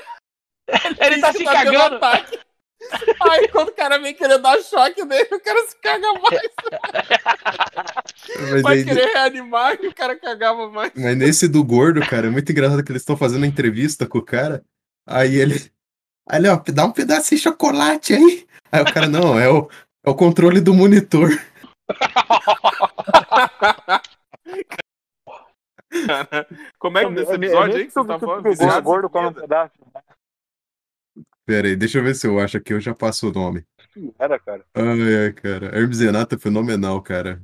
Ele tá finge se tendo cagando. ataque. Aí quando o cara vem querer dar choque nele, o cara se caga mais. Mas, Vai aí- querer reanimar e o cara cagava mais. mas nesse do gordo, cara, é muito engraçado que eles estão fazendo entrevista com o cara. Aí ele. Aí ele, ó, dá um pedaço de chocolate aí. Aí o cara, não, é o, é o controle do monitor. Como é que nesse episódio aí que você tá falando? O gordo come um pedaço. Pera aí, deixa eu ver se eu acho aqui, eu já passo o nome. Era, cara. Ai, ai, cara. Hermes e Renato é fenomenal, cara.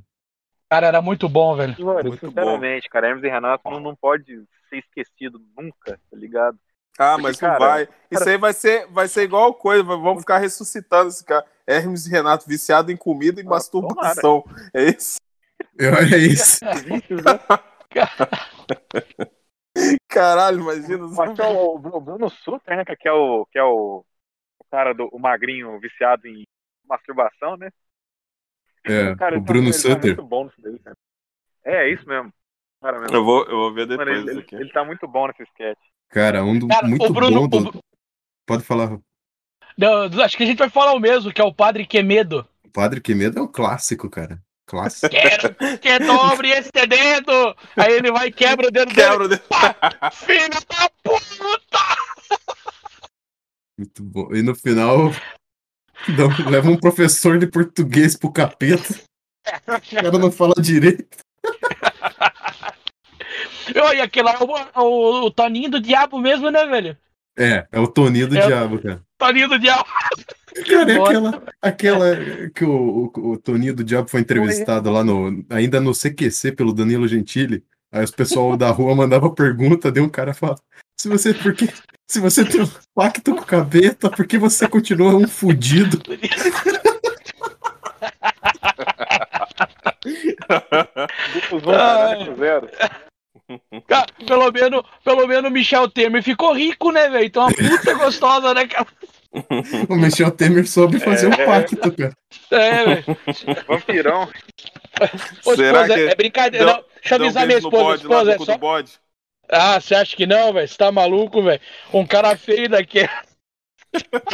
Cara, era muito bom, velho. Mano, Muito sinceramente, cara, Hermes e Renato não, não pode ser esquecido nunca, tá ligado? Ah, mas não Cara, vai. Isso aí vai ser, vai ser igual coisa. Vamos ficar ressuscitando esse cara. Hermes e Renato viciado em comida e Ah, masturbação. É isso? Olha isso. Caralho, imagina. Mas que é o, o Bruno Sutter, né? Que é o, que é o, o cara do o magrinho viciado em masturbação, né? É, Cara, o ele tá- Bruno ele tá Sutter. muito bom nisso daí, cara. É, é isso mesmo. Cara, mesmo. Eu vou, eu vou ver Mano, depois ele, isso ele, aqui. ele tá muito bom nesse sketch. Cara, um do, Cara, muito o Bruno. bom do... Pode falar. Não, acho que a gente vai falar o mesmo, que é o Padre Quemedo. O Padre Quemedo é um clássico, cara. Clássico. Quero que dobre este dedo! Aí ele vai e quebra o dedo dele. Quebra o dedo. Filho da puta! Muito bom. E no final, dá- leva um professor de português pro capeta. O cara não fala direito. Olha, aquele lá é o, o, o Toninho do Diabo mesmo, né, velho? É, é o Toninho do É Diabo, cara. Toninho do Diabo. Cara, é aquela, aquela que o, o, o Toninho do Diabo foi entrevistado lá no. Ainda no CQC pelo Danilo Gentili. Aí os pessoal da rua mandava pergunta, daí um cara fala: se você, por que, se você tem um pacto com o capeta, por que você continua um fudido? Né, com zero. Cara, pelo menos, pelo menos o Michel Temer ficou rico, né, velho? Então uma puta gostosa, né, cara? O Michel Temer soube fazer um É. pacto, cara. É, velho. Vampirão. Ô, Será esposa, que é brincadeira. deu- Não, deixa eu um avisar minha esposa. bode Esposa, é só... bode. Ah, você acha que não, velho? Você tá maluco, velho? Um cara feio daqui.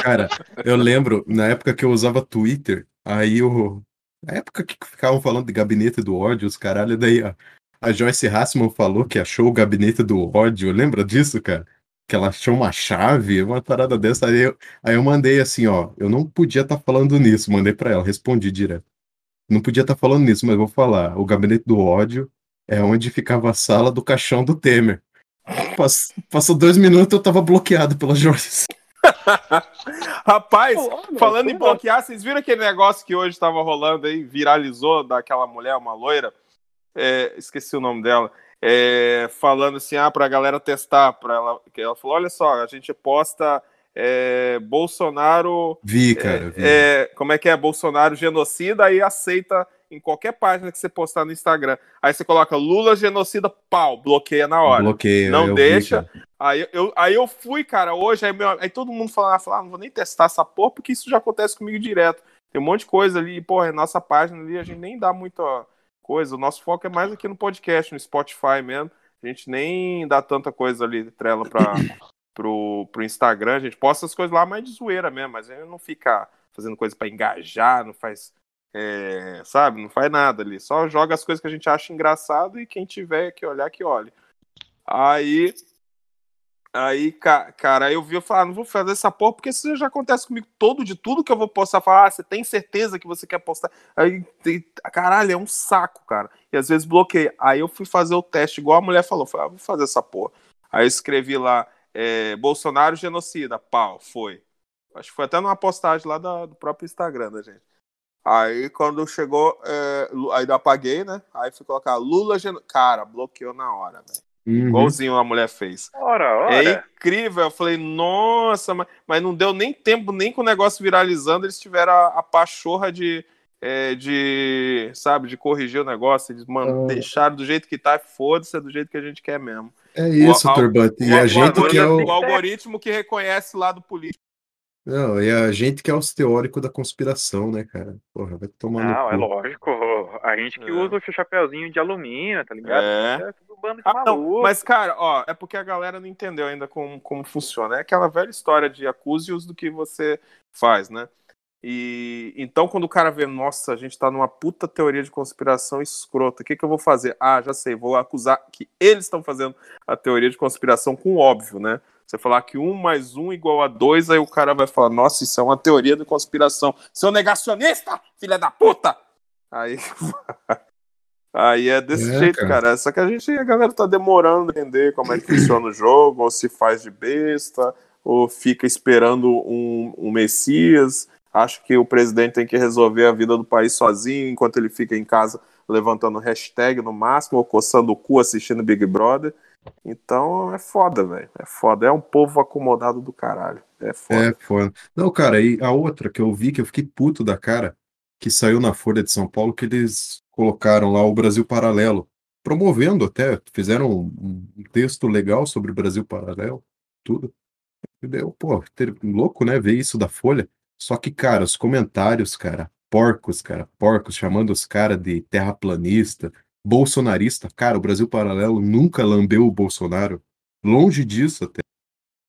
Cara, eu lembro, na época que eu usava Twitter, aí eu. Na época que ficavam falando de gabinete do ódio, os caralho, daí a, a Joyce Hassman falou que achou o gabinete do ódio. Lembra disso, cara? Que ela achou uma chave, uma parada dessa. Aí eu, aí eu mandei assim, ó. Eu não podia estar falando nisso, mandei pra ela, respondi direto. Não podia estar falando nisso, mas vou falar. O gabinete do ódio é onde ficava a sala do caixão do Temer. Pass- Passou dois minutos, eu tava bloqueado pela Joyce. Rapaz, olha, falando em bloquear, vocês viram aquele negócio que hoje estava rolando aí, viralizou daquela mulher, uma loira? É, esqueci o nome dela. É, falando assim, ah, pra galera testar. Pra ela, que ela falou: olha só, a gente posta é, Bolsonaro. Vi, cara, vi. é, como é que é? Bolsonaro genocida, aí aceita em qualquer página que você postar no Instagram. Aí você coloca Lula genocida, pau, bloqueia na hora. Bloqueia. Não vi, deixa. cara. Aí eu, aí eu fui, cara, hoje, aí, meu- aí todo mundo falava, falava, ah, não vou nem testar essa porra, porque isso já acontece comigo direto. Tem um monte de coisa ali, porra, é nossa página ali, a gente nem dá muita coisa. O nosso foco é mais aqui no podcast, no Spotify mesmo. A gente nem dá tanta coisa ali, trela pra, pro, pro Instagram. A gente posta as coisas lá mais de zoeira mesmo, mas a gente não fica fazendo coisa pra engajar, não faz. é, sabe, não faz nada ali. Só joga as coisas que a gente acha engraçado e quem tiver que olhar, que olhe. Aí. Aí, ca- cara, eu vi, eu falei, ah, não vou fazer essa porra, porque isso já acontece comigo todo, de tudo que eu vou postar, falar, ah, você tem certeza que você quer postar? Aí, tem- caralho, é um saco, cara. E às vezes bloqueia. Aí eu fui fazer o teste, igual a mulher falou, falei, ah, vou fazer essa porra. Aí escrevi lá, é, Bolsonaro genocida, pau, foi. Acho que foi até numa postagem lá da- do próprio Instagram da gente. Aí quando chegou, é, aí eu apaguei, né? Aí fui colocar Lula genocida. Cara, bloqueou na hora, velho. Uhum. Igualzinho a mulher fez. Ora, É ora. incrível. Eu falei, nossa, mas, mas não deu nem tempo, nem com o negócio viralizando, eles tiveram a, a pachorra de, é, de, sabe, de corrigir o negócio. Eles man- Ah. deixaram do jeito que tá, foda-se, é do jeito que a gente quer mesmo. É isso, O- Turbante. E o, a gente que é o. algoritmo- o algoritmo que reconhece lá do político. Não, e a gente que é os teóricos da conspiração, né, cara? Porra, vai tomar Não, é no cu. lógico. A gente que É. usa o chapeuzinho de alumínio, tá ligado? É. É tudo bando de Ah, não, maluco. mas, cara, ó, é porque a galera não entendeu ainda como, como funciona. É aquela velha história de acuse-os do que você faz, né? E então, quando o cara vê, nossa, a gente tá numa puta teoria de conspiração escrota, o que, que eu vou fazer? Ah, já sei, vou acusar que eles estão fazendo a teoria de conspiração com o óbvio, né? Você falar que um mais um igual a dois, aí o cara vai falar, nossa, isso é uma teoria de conspiração. Seu negacionista, filha da puta! Aí. Aí é desse É, jeito, cara. cara. Só que a gente, a galera tá demorando a entender como é que funciona o jogo, ou se faz de besta, ou fica esperando um, um Messias. Acho que o presidente tem que resolver a vida do país sozinho, enquanto ele fica em casa levantando hashtag no máximo, ou coçando o cu assistindo Big Brother. Então é foda, velho. É foda. É um povo acomodado do caralho. É foda. É, foda. Não, cara, e a outra que eu vi, que eu fiquei puto da cara, que saiu na Folha de São Paulo, que eles colocaram lá o Brasil Paralelo. promovendo até, fizeram um, texto legal sobre o Brasil Paralelo, tudo. E deu, pô, ter, louco, né, ver isso da Folha. Só que, cara, os comentários, cara, porcos, cara, porcos, chamando os caras de terraplanista, bolsonarista. Cara, o Brasil Paralelo nunca lambeu o Bolsonaro. Longe disso até.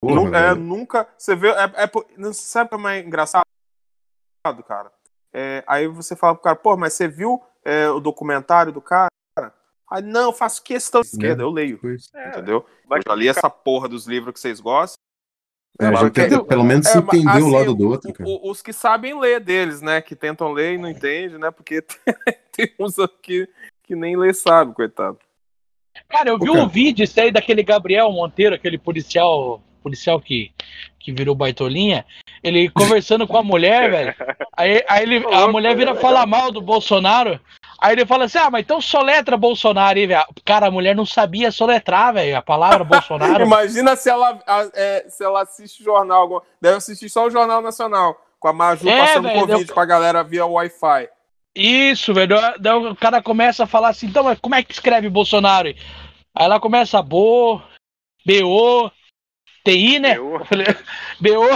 Porra, é, nunca. Você vê. É, é, sabe como é engraçado, cara? É, aí você fala pro cara, pô, mas você viu é, o documentário do cara? Aí, não, eu faço questão de esquerda, eu leio. É, Entendeu? vai Eu já li essa porra dos livros que vocês gostam. É, já tenta, pelo menos É, entender o assim, lado do outro, o- cara. o- os que sabem ler deles, né? Que tentam ler e não entendem, né? Porque tem uns aqui que nem ler sabe, coitado. Cara, eu vi um vídeo isso aí daquele Gabriel Monteiro, aquele policial, policial que, que virou baitolinha, ele conversando com a mulher, velho. Aí, aí ele, a mulher vira falar mal do Bolsonaro. Aí ele fala assim: Ah, mas então soletra Bolsonaro aí, velho. Cara, a mulher não sabia soletrar, velho, a palavra Bolsonaro. Imagina se ela, a- é, se ela assiste jornal, algum- deve assistir só o Jornal Nacional, com a Maju É, passando velho, Covid eu- pra galera via Wi-Fi. Isso, velho. Daí o cara começa a falar assim, então, mas como é que escreve Bolsonaro? Aí ela começa Bo, B-O, T-I, né? B-O.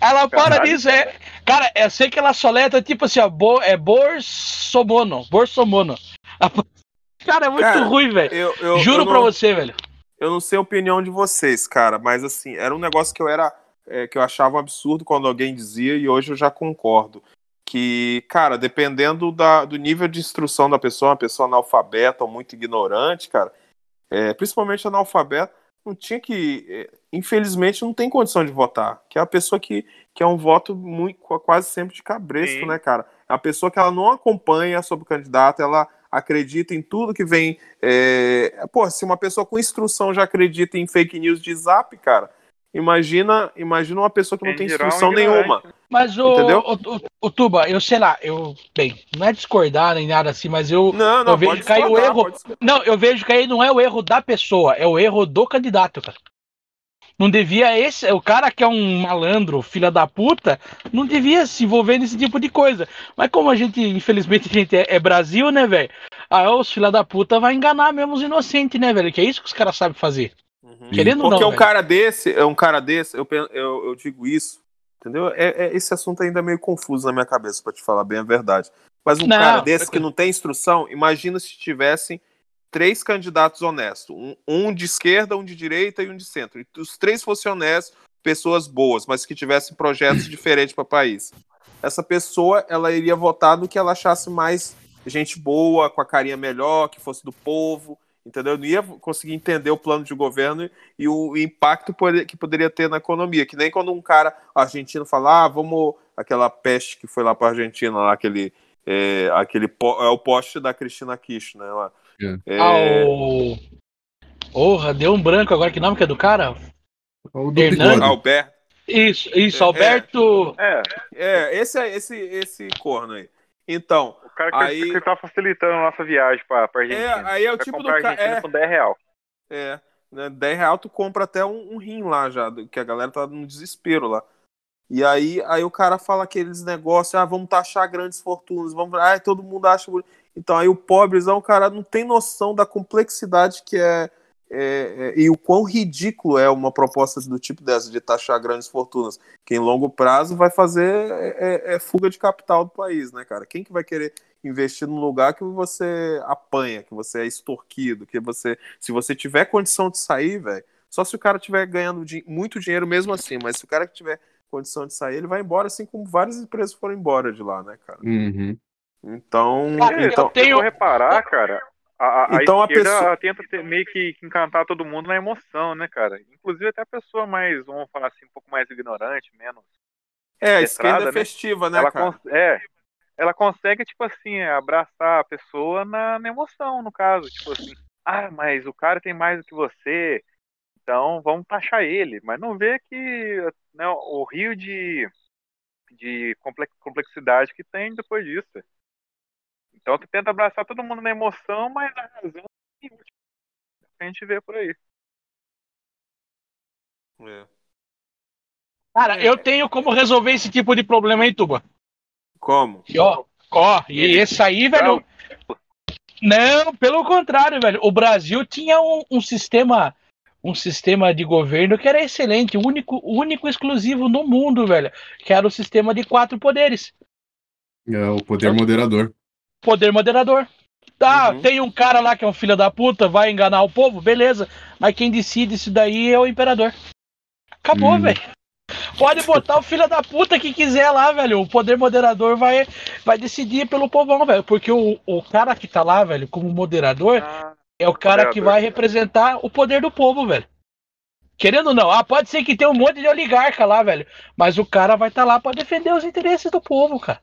Ela para Caralho. nisso, é. Cara, eu sei que ela soleta tipo assim, ó, bo, é Borsomono, Borsomono. Cara, é muito Cara, ruim, velho. Eu, Juro eu pra não, você, velho. Eu não sei a opinião de vocês, cara, mas assim, era um negócio que eu era. é, que eu achava um absurdo quando alguém dizia, e hoje eu já concordo. Que, cara, dependendo da- do nível de instrução da pessoa, uma pessoa analfabeta ou muito ignorante, cara, é, principalmente analfabeta, não tinha que. é, infelizmente, não tem condição de votar. Que é a pessoa que, que é um voto muito, quase sempre de cabresto, Sim. né, cara? É a pessoa que ela não acompanha sobre o candidato, ela acredita em tudo que vem. É... Pô, se uma pessoa com instrução já acredita em fake news de zap, cara, imagina, imagina uma pessoa que não Em tem geral, instrução nenhuma. Mas o, Entendeu? o, o, o Tuba, eu sei lá, eu. Bem, não é discordar nem nada assim, mas eu. Não, não, Eu vejo pode que aí o erro-. Não, eu vejo que aí não é o erro da pessoa, é o erro do candidato, cara. Não devia esse, o cara que é um malandro, filha da puta, não devia se envolver nesse tipo de coisa. Mas como a gente, infelizmente, a gente é, é Brasil, né, velho? Aí os filha da puta vai enganar mesmo os inocentes, né, velho? Que é isso que os caras sabem fazer. Uhum. Querendo Porque não, um velho. cara desse, é um cara desse, eu, eu, eu digo isso, entendeu? É, é- esse assunto ainda é meio confuso na minha cabeça, pra te falar bem a verdade. Mas um Não, cara desse que não tem instrução, imagina se tivessem três candidatos honestos. Um, um de esquerda, um de direita e um de centro. E os três fossem honestos, pessoas boas, mas que tivessem projetos diferentes para o país. Essa pessoa, ela iria votar no que ela achasse mais gente boa, com a carinha melhor, que fosse do povo, entendeu? Não ia conseguir entender o plano de governo e o impacto que poderia ter na economia. Que nem quando um cara argentino fala, ah, vamos. Aquela peste que foi lá para Argentina, lá, aquele. É, aquele po- é o poste da Cristina Kirchner lá. É, Ah, o. Porra, deu um branco agora, que nome que é do cara? O do bigode. Alberto. Isso, isso, É, Alberto. É, É, esse é esse, esse corno aí. Então, o cara que, Aí- que tá facilitando a nossa viagem pra, pra é, Argentina. aí é o Vai tipo do cara. Argentina É, com 10 real. é, né, 10 real tu compra até um, um rim lá já, que a galera tá no desespero lá. E aí, aí o cara fala aqueles negócios, ah, vamos taxar grandes fortunas, vamos, ah, todo mundo acha. Então aí o pobrezão, o cara não tem noção da complexidade que é, é, é, e o quão ridículo é uma proposta do tipo dessa de taxar grandes fortunas, que em longo prazo vai fazer é, é- é fuga de capital do país, né, cara? Quem que vai querer investir num lugar que você apanha, que você é extorquido, que você, se você tiver condição de sair, velho, só se o cara tiver ganhando di- muito dinheiro mesmo assim, mas se o cara que tiver condição de sair, ele vai embora, assim como várias empresas foram embora de lá, né, cara? Uhum. Então, Cara, É, então, eu tenho- reparar, cara, a, a, Então a pessoa- tenta ter- meio que, encantar todo mundo na emoção, né, cara? Inclusive até a pessoa mais, vamos falar assim, um pouco mais ignorante, menos. é, a esquerda é né? festiva, né, ela, cara? é, ela consegue, tipo assim, abraçar a pessoa na, na emoção, no caso. Tipo assim, ah, mas o cara tem mais do que você, então vamos taxar ele. Mas não vê que né, o rio de, de comple- complexidade que tem depois disso. Então tu tenta abraçar todo mundo na emoção, mas a razão é. A gente vê por aí. É. Cara, eu tenho como resolver esse tipo de problema aí, Tuba. Como? E ó, ó, e esse aí, velho. Não, pelo contrário, velho. O Brasil tinha um, um sistema um sistema de governo que era excelente, único, único exclusivo no mundo, velho, que era o sistema de quatro poderes. É o poder moderador. Poder moderador. Tá, Uhum. tem um cara lá que é um filho da puta, vai enganar o povo, beleza. Mas quem decide isso daí é o imperador. Acabou, Hum. velho. Pode botar o filho da puta que quiser lá, velho. O poder moderador vai, vai decidir pelo povão, velho. Porque o, o cara que tá lá, velho, como moderador, Ah, é o cara que Moderador. vai representar o poder do povo, velho. Querendo ou não, ah, pode ser que tenha um monte de oligarca lá, velho. Mas o cara vai estar lá pra defender os interesses do povo, cara.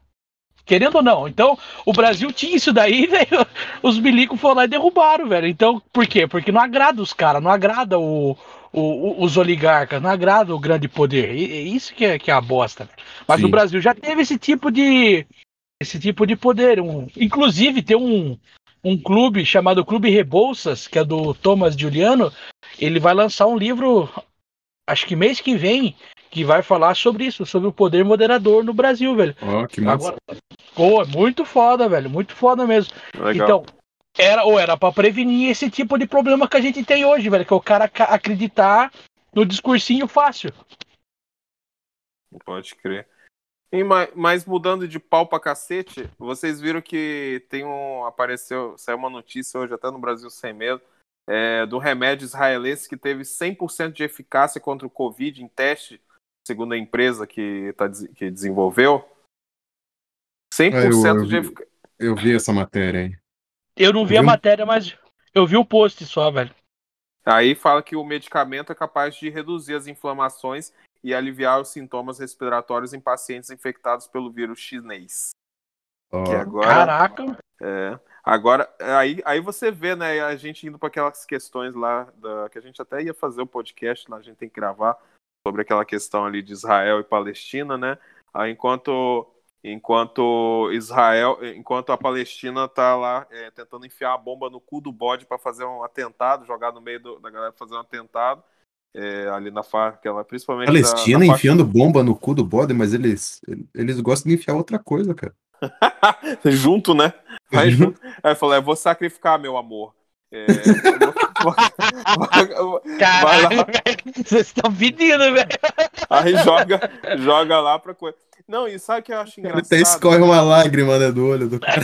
Querendo ou não. Então, o Brasil tinha isso daí, velho. Os milicos foram lá e derrubaram, velho. Então, por quê? Porque não agrada os caras, não agrada o, o- os oligarcas, não agrada o grande poder. E, e isso que é, que é a bosta. velho. Mas Sim. o Brasil já teve esse tipo de. Esse tipo de poder. Um, inclusive, tem um, um clube chamado Clube Rebouças, que é do Thomas Giuliano. Ele vai lançar um livro, acho que mês que vem, que vai falar sobre isso, sobre o poder moderador no Brasil, velho. Ó, que massa. Agora, pô, é muito foda, velho, muito foda mesmo. Legal. Então, era ou era pra prevenir esse tipo de problema que a gente tem hoje, velho, que é o cara ca- acreditar no discursinho fácil. Pode crer. E, ma- mas mudando de pau pra cacete, vocês viram que tem um. Apareceu, saiu uma notícia hoje, até no Brasil Sem Medo, é, do remédio israelense que teve 100% de eficácia contra o Covid em teste, segundo a empresa que, tá, que desenvolveu. 100% Ah, eu- eu de vi. eficácia. Eu vi essa matéria aí. Eu não vi a Viu? matéria, mas eu vi o post só, velho. Aí fala que o medicamento é capaz de reduzir as inflamações e aliviar os sintomas respiratórios em pacientes infectados pelo vírus chinês. Ó, Que agora. Caraca. É. Agora, aí, aí você vê, né, a gente indo para aquelas questões lá, da, que a gente até ia fazer o podcast, lá a gente tem que gravar, sobre aquela questão ali de Israel e Palestina, né? Aí, enquanto, enquanto Israel, enquanto a Palestina tá lá é, tentando enfiar a bomba no cu do bode para fazer um atentado, jogar no meio do- da galera fazer um atentado, é, ali na faixa, aquela, principalmente. Palestina da enfiando bomba no cu do bode, mas eles, eles gostam de enfiar outra coisa, cara. junto, né? Vai junto. Aí falou, é, vou sacrificar, meu amor. É, Caralho, velho. Vocês estão pedindo, velho. Aí joga, joga lá pra coisa. Não, e sabe o que eu acho Até engraçado? escorre uma lágrima né, do olho do cara.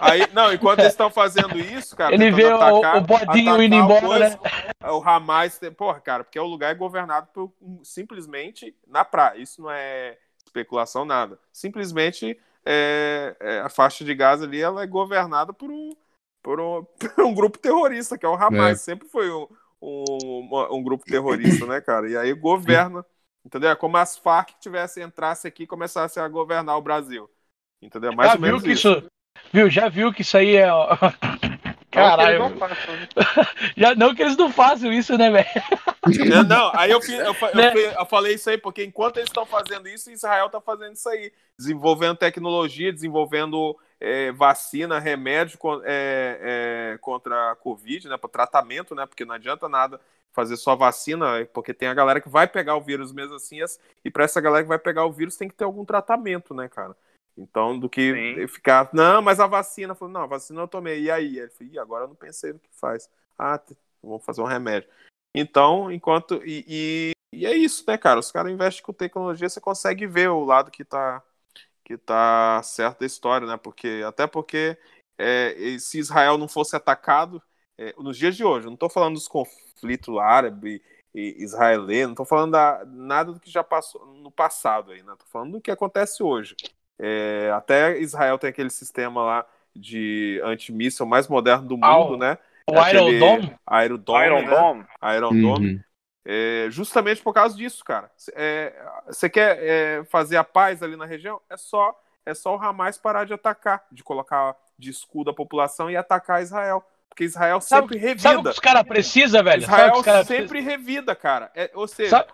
Aí, não, enquanto eles estão fazendo isso, cara, Ele vê o- atacar- o bodinho atacar indo o embora, coisa, né? O Hamas, tem- porra, cara, porque o lugar é governado por, simplesmente na praia. Isso não é especulação, nada. Simplesmente é, é, a faixa de Gaza ali, ela é governada por um, por um, por um grupo terrorista, que é o Hamas. É. Sempre foi um, um, um grupo terrorista, né, cara? E aí governa, entendeu? É como as Farc tivessem entrasse aqui e começassem a governar o Brasil. Entendeu? Mais Já ou viu menos que isso. isso. Viu, já viu que isso aí é. Caralho. Não, que eles não façam, né? Já, não que eles não façam isso, né, velho? Não, não, aí eu, eu, eu Né? eu falei isso aí, porque enquanto eles estão fazendo isso, Israel está fazendo isso aí. Desenvolvendo tecnologia, desenvolvendo é, vacina, remédio é, é, contra a Covid, né? Para tratamento, né? Porque não adianta nada fazer só vacina, porque tem a galera que vai pegar o vírus mesmo assim, as- e para essa galera que vai pegar o vírus tem que ter algum tratamento, né, cara? Então, do que Sim. ficar, não, mas a vacina, falou, não, a vacina eu tomei, e aí? Ele falou, Ih, agora eu não pensei no que faz. Ah, vamos fazer um remédio. Então, enquanto. E, e, e é isso, né, cara? Os caras investem com tecnologia, você consegue ver o lado que tá, que tá certo da história, né? Porque, até porque é, se Israel não fosse atacado, é, nos dias de hoje, não tô falando dos conflitos árabe e israelense, não tô falando da, nada do que já passou no passado aí, né? Tô falando do que acontece hoje. É, até Israel tem aquele sistema lá de antimíssil mais moderno do mundo, o- né? O Iron Dome? Iron Dome, Iron né? Dome. Iron Dome. Uhum. É, justamente por causa disso, cara. Você quer é, fazer a paz ali na região? É só, é só o Hamas parar de atacar, de colocar de escudo a população e atacar Israel. Porque Israel Sabe- sempre revida. Sabe o que os caras precisam, velho? Israel sempre revida, cara. É, ou seja, Sabe-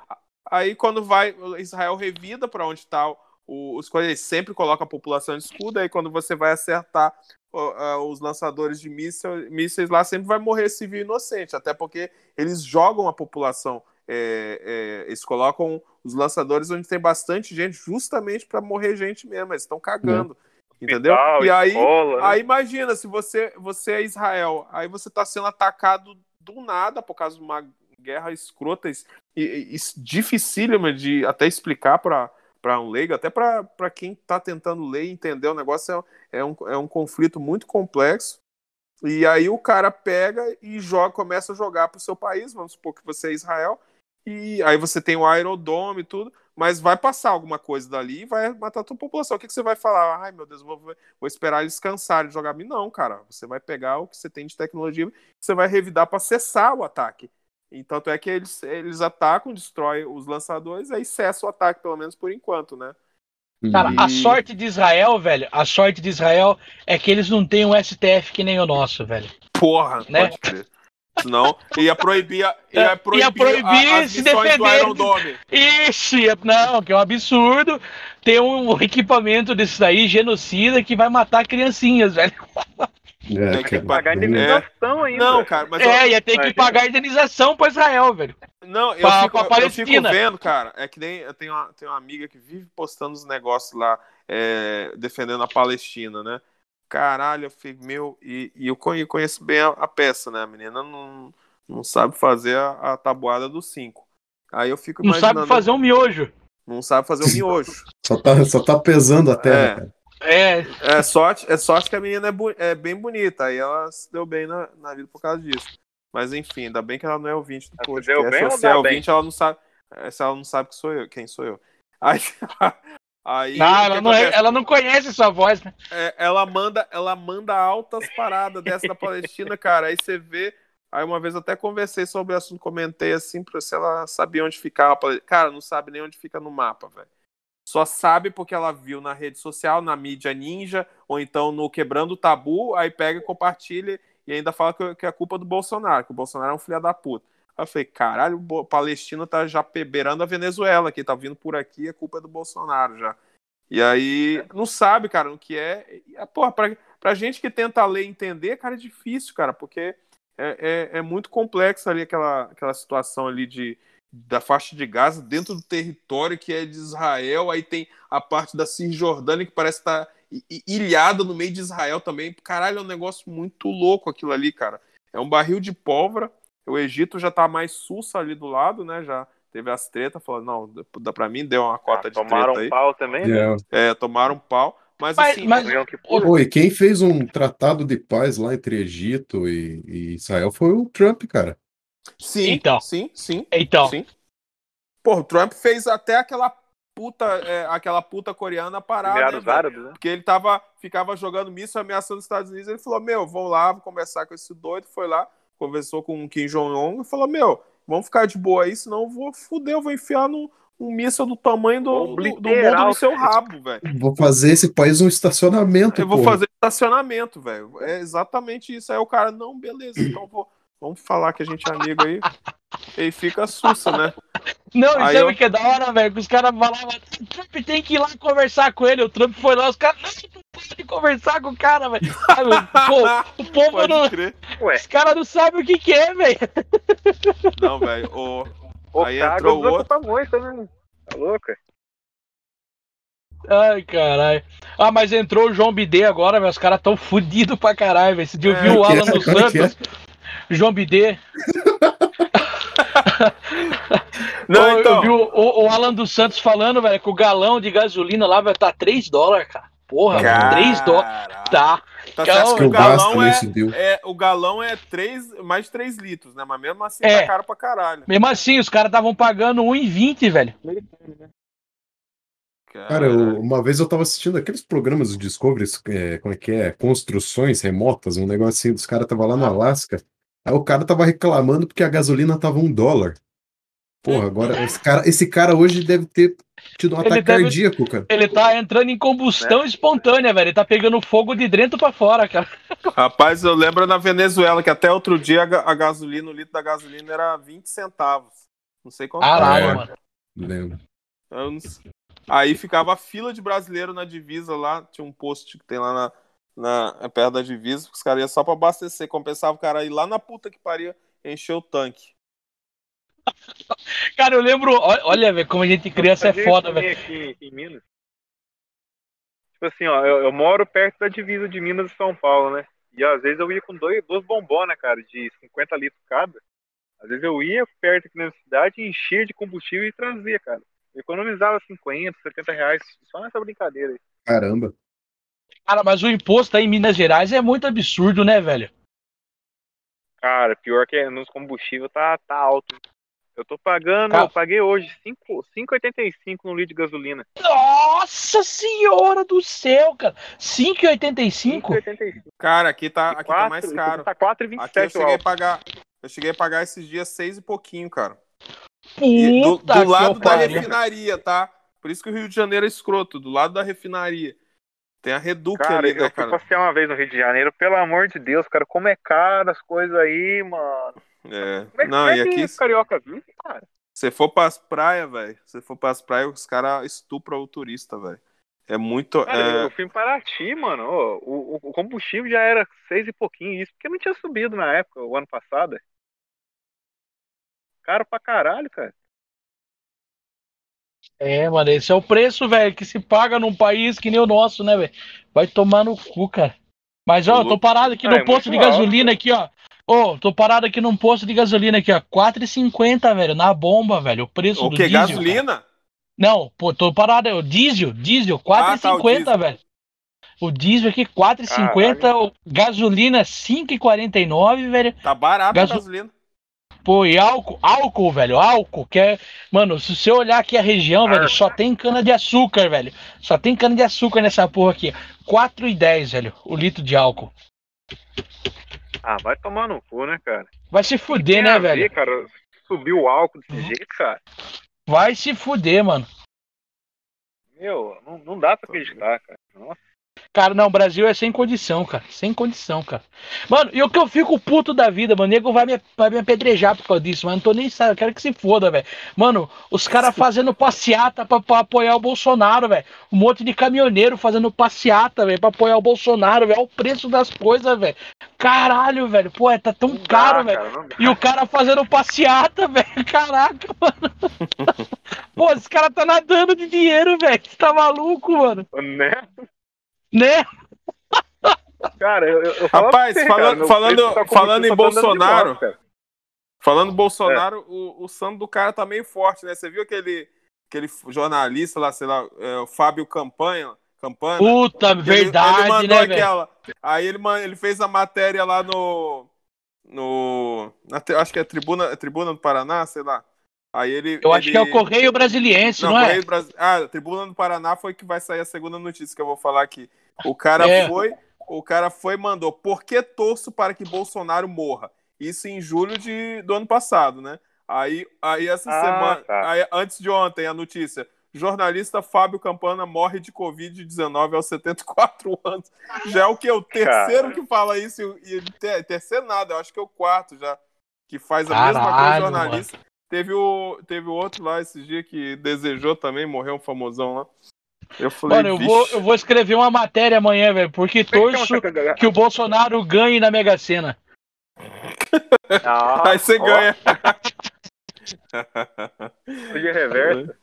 aí quando vai, Israel revida para onde está o, os coisas, eles sempre colocam a população de escudo, aí quando você vai acertar os lançadores de mísseis, mísseis lá, sempre vai morrer civil inocente, até porque eles jogam a população, é, é, eles colocam os lançadores onde tem bastante gente, justamente para morrer gente mesmo, eles estão cagando. Entendeu? Hospital, E aí, escola, né? aí imagina, se você, você é Israel, aí você tá sendo atacado do nada por causa de uma guerra escrota e, e, e dificílima de até explicar para para um leigo, até para quem tá tentando ler e entender o negócio, é, é, um, é um conflito muito complexo. E aí o cara pega e joga, começa a jogar pro seu país, vamos supor que você é Israel, e aí você tem o Aerodome e tudo, mas vai passar alguma coisa dali e vai matar a tua população. O que, que você vai falar? Ai, meu Deus, vou, vou esperar eles cansarem de jogar. Não, cara. Você vai pegar o que você tem de tecnologia você vai revidar para cessar o ataque. E tanto é que eles, eles atacam, destroem os lançadores, aí cessa o ataque, pelo menos por enquanto, né? Cara, a E- sorte de Israel, velho, a sorte de Israel é que eles não têm um STF que nem o nosso, velho. Porra, Né? pode crer. Senão, ia proibir, a- ia Ia proibir, proibir a- as se do defender. Iron Dome. Ixi, não, que é um absurdo ter um equipamento desse daí, genocida, que vai matar criancinhas, velho. É, Tem que cara, Pagar bem- indenização ainda. Não, cara, mas eu- é, ia ter que pagar indenização pra Israel, velho. Não, eu, Pra- fico, pra eu- eu fico Palestina. vendo, cara. É que nem eu tenho uma, tenho uma amiga que vive postando os negócios lá, é, defendendo a Palestina, né? Caralho, eu fico, meu, e, e eu conhe- conheço bem a, a peça, né? A menina não, não sabe fazer a, a tabuada do 5. Aí eu fico Não imaginando. sabe fazer um miojo. Não sabe fazer o miojo. Só tá, só tá pesando a terra, É. É, sorte, é sorte que a menina é, bu- é bem bonita. Aí ela se deu bem na, na vida por causa disso. Mas enfim, ainda bem que ela não é ouvinte do podcast. deu bem ou se é bem? ouvinte, ela não sabe. é, Se ela não sabe que sou eu, quem sou eu. Aí, aí não, ela, não, é- ela não conhece sua voz, né? É, ela manda, ela manda altas paradas dessa da Palestina, cara. Aí você vê. Aí uma vez eu até conversei sobre o assunto, comentei assim, pra se ela sabia onde ficava. Cara, não sabe nem onde fica no mapa, velho. Só sabe porque ela viu na rede social, na mídia ninja, ou então no Quebrando o Tabu, aí pega e compartilha e ainda fala que, é culpa do Bolsonaro, que o Bolsonaro é um filho da puta. Aí eu falei, caralho, o Palestina tá já beirando a Venezuela, que tá vindo por aqui, é culpa do Bolsonaro já. E aí, não sabe, cara, o que é. E, ah, Porra, pra, pra gente que tenta ler e entender, cara, é difícil, cara, porque é, é, é muito complexo ali aquela, aquela situação ali de, da faixa de Gaza dentro do território que é de Israel, aí tem a parte da Cisjordânia que parece estar ilhada no meio de Israel também. Caralho, é um negócio muito louco aquilo ali, cara. É um barril de pólvora. O Egito já tá mais sussa ali do lado, né? Já teve as tretas, falando, não, dá pra mim, deu uma cota Ah, de tomaram treta aí. um pau também, né? É. É, tomaram um pau. Mas, Mas- assim, mas- Yom Kippur. Pô, e quem fez um tratado de paz lá entre Egito e, e Israel foi o Trump, cara. Sim, Então. sim, sim, Então, sim. Pô, o Trump fez até aquela puta, é, aquela puta coreana parar, né? Árabes, né? Porque ele tava, ficava jogando míssil, ameaçando os Estados Unidos. Ele falou: Meu, vou lá, vou conversar com esse doido. Foi lá, conversou com o Kim Jong-un e falou: Meu, vamos ficar de boa aí, senão eu vou fuder, eu vou enfiar num, um míssil do tamanho do, do, do mundo no seu rabo, velho. Vou fazer esse país um estacionamento, Eu vou fazer estacionamento, velho. É exatamente isso. Aí o cara, não, beleza, então vou, vamos falar que a gente é amigo aí. E fica sussa, né? não, e Aí sabe o eu- que é da hora, velho? Que os caras falavam, o Trump tem que ir lá conversar com ele. O Trump foi lá, os caras, não, não pode conversar com o cara, velho. Pô, o povo Pode não. crer. Ué, Os caras não sabem o que, que é, velho. Não, velho. o- o Aí Cago entrou desocupa muito, né? Tá louco? Ai, caralho. Ah, mas entrou o João Bidê agora, velho. Os caras tão fudidos pra caralho, velho. Esse dia eu vi É, o Alan é? é que Santos. João Bidê. Não, eu, então. eu vi o, o- o Alan dos Santos falando, velho, que o galão de gasolina lá vai estar 3 dólares, cara. Porra, Caralho. 3 dólares. Tá. Tá Calma, certo que o gasto galão é, é. O galão é três, mais de 3 litros, né? Mas mesmo assim É. tá caro pra caralho. Mesmo assim, os caras estavam pagando 1,20, velho. Cara, eu- uma vez eu tava assistindo aqueles programas do Discovery, é, como é que é? Construções remotas, um negócio assim, os caras tava lá no Alasca. Aí o cara tava reclamando porque a gasolina tava um dólar. Porra, agora esse cara, esse cara hoje deve ter tido um Ele ataque deve- cardíaco, cara. Ele tá entrando em combustão espontânea, velho. Ele tá pegando fogo de dentro pra fora, cara. Rapaz, eu lembro na Venezuela que até outro dia a, ga- a gasolina, o litro da gasolina era 20 centavos. Não sei quanto Caralho, É. mano. Lembro. Eu não sei. Aí ficava a fila de brasileiro na divisa lá, tinha um posto que tem lá na, na é perto da divisa, os caras iam só pra abastecer, compensava o cara ir lá na puta que pariu encher o tanque. Cara, eu lembro. Olha, velho, como a gente criança é foda, velho. Aqui em Minas. Tipo tipo assim, ó, eu, eu moro perto da divisa de Minas e São Paulo, né? E às vezes eu ia com dois, duas bombonas, cara, de 50 litros cada. Às vezes eu ia perto aqui na cidade, enchia de combustível e trazia, cara. Eu economizava 50, 70 reais só nessa brincadeira aí. Caramba. Cara, mas o imposto aí em Minas Gerais é muito absurdo, né, velho? Cara, pior que nos combustíveis tá, tá alto. Eu tô pagando, Cara. eu paguei hoje 5 5,85 no litro de gasolina. Nossa senhora do céu, cara. 5,85? 5,85. Cara, aqui tá, aqui tá mais quatro- caro. Tá Aqui eu 4,27 cheguei a pagar. Eu cheguei a pagar esses dias seis e pouquinho, cara. E do, Puta do que lado da pariu. refinaria, tá? Por isso que o Rio de Janeiro é escroto, do lado da refinaria. Tem a Reduc Cara, ali, eu né, fui cara? passear uma vez no Rio de Janeiro, pelo amor de Deus, cara, como é caro as coisas aí, mano. É. Como é, Não, é e aqui, carioca vive, cara? se for pras praias, velho, se for pras praias, os caras estupram o turista, velho. É muito. Cara, é, eu fui em Paraty, mano. ô, o, o combustível já era seis e pouquinho, isso porque não tinha subido na época, o ano passado. Caro pra caralho, cara. É, mano, esse é o preço, velho, que se paga num país que nem o nosso, né, velho? Vai tomar no cu, cara. Mas, ó, eu tô parado aqui Ah, no é posto de alto, gasolina aqui, ó. Ô, tô parado aqui num posto de gasolina aqui, ó. 4,50, velho, na bomba, velho. O preço o do que? diesel. cara. Gasolina? Não, pô, tô parado, é o diesel, diesel, Ah, tá, o 4,50, velho. O diesel aqui, 4,50, o gasolina 5,49, velho. Tá barato Gaso- a gasolina. Pô, e álcool, álcool, velho, álcool, que é. Mano, se você olhar aqui a região, velho, só tem cana de açúcar, velho. Só tem cana de açúcar nessa porra aqui. 4,10, velho, o litro de álcool. Ah, vai tomar no cu, né, cara? Vai se fuder, né, ver, velho? cara, subiu o álcool desse jeito, cara. Vai se fuder, mano. Meu, não, não dá pra acreditar, cara. Nossa. Cara, não, o Brasil é sem condição, cara. Sem condição, cara. Mano, e o que eu fico puto da vida, mano, o nego vai me, vai me apedrejar por causa disso, mas não tô nem sabendo, eu quero que se foda, velho. Mano, os caras fazendo passeata pra, pra apoiar o Bolsonaro, velho. Um monte de caminhoneiro fazendo passeata, velho, pra apoiar o Bolsonaro, velho. Olha o preço das coisas, velho. Caralho, velho. Pô, é, tá tão Não dá, caro, velho. cara. E o cara fazendo passeata, velho. Caraca, mano. Pô, esse cara tá nadando de dinheiro, velho. Você tá maluco, mano? Né? Né? Cara, eu, eu, Rapaz, você, falando- cara, falando- tá falando em Bolsonaro. Falando em Bolsonaro, o, o santo do cara tá meio forte, né? Você viu aquele, aquele jornalista lá, sei lá, é, o Fábio Campanha? Campana? Puta, Ele- verdade, ele mandou né, velho? aquela. Aí ele, ele fez a matéria lá no. no na acho que é Tribuna, é Tribuna do Paraná, sei lá. Aí ele. Eu acho ele- que é o Correio Brasiliense, não, é? Correio do Brasil- Ah, a Tribuna do Paraná foi que vai sair a segunda notícia que eu vou falar aqui. O cara É. foi, o cara foi e mandou: "Por que torço para que Bolsonaro morra?" Isso em julho de, do ano passado, né? Aí, aí essa Ah, semana, tá. aí, antes de ontem, a notícia: jornalista Fábio Campana morre de Covid-19 aos 74 anos. Já é o que? O terceiro Cara. que fala isso, e, e te- terceiro nada, eu acho que é o quarto já, que faz a mesma coisa Caralho, jornalista. Teve o, teve o outro lá esses dias que desejou também, morreu um famosão lá. Eu falei, Mano, eu vou, eu vou escrever uma matéria amanhã, velho, porque torço que o Bolsonaro ganhe na Mega Sena. Ah, Aí você ó, ganha. De reversa.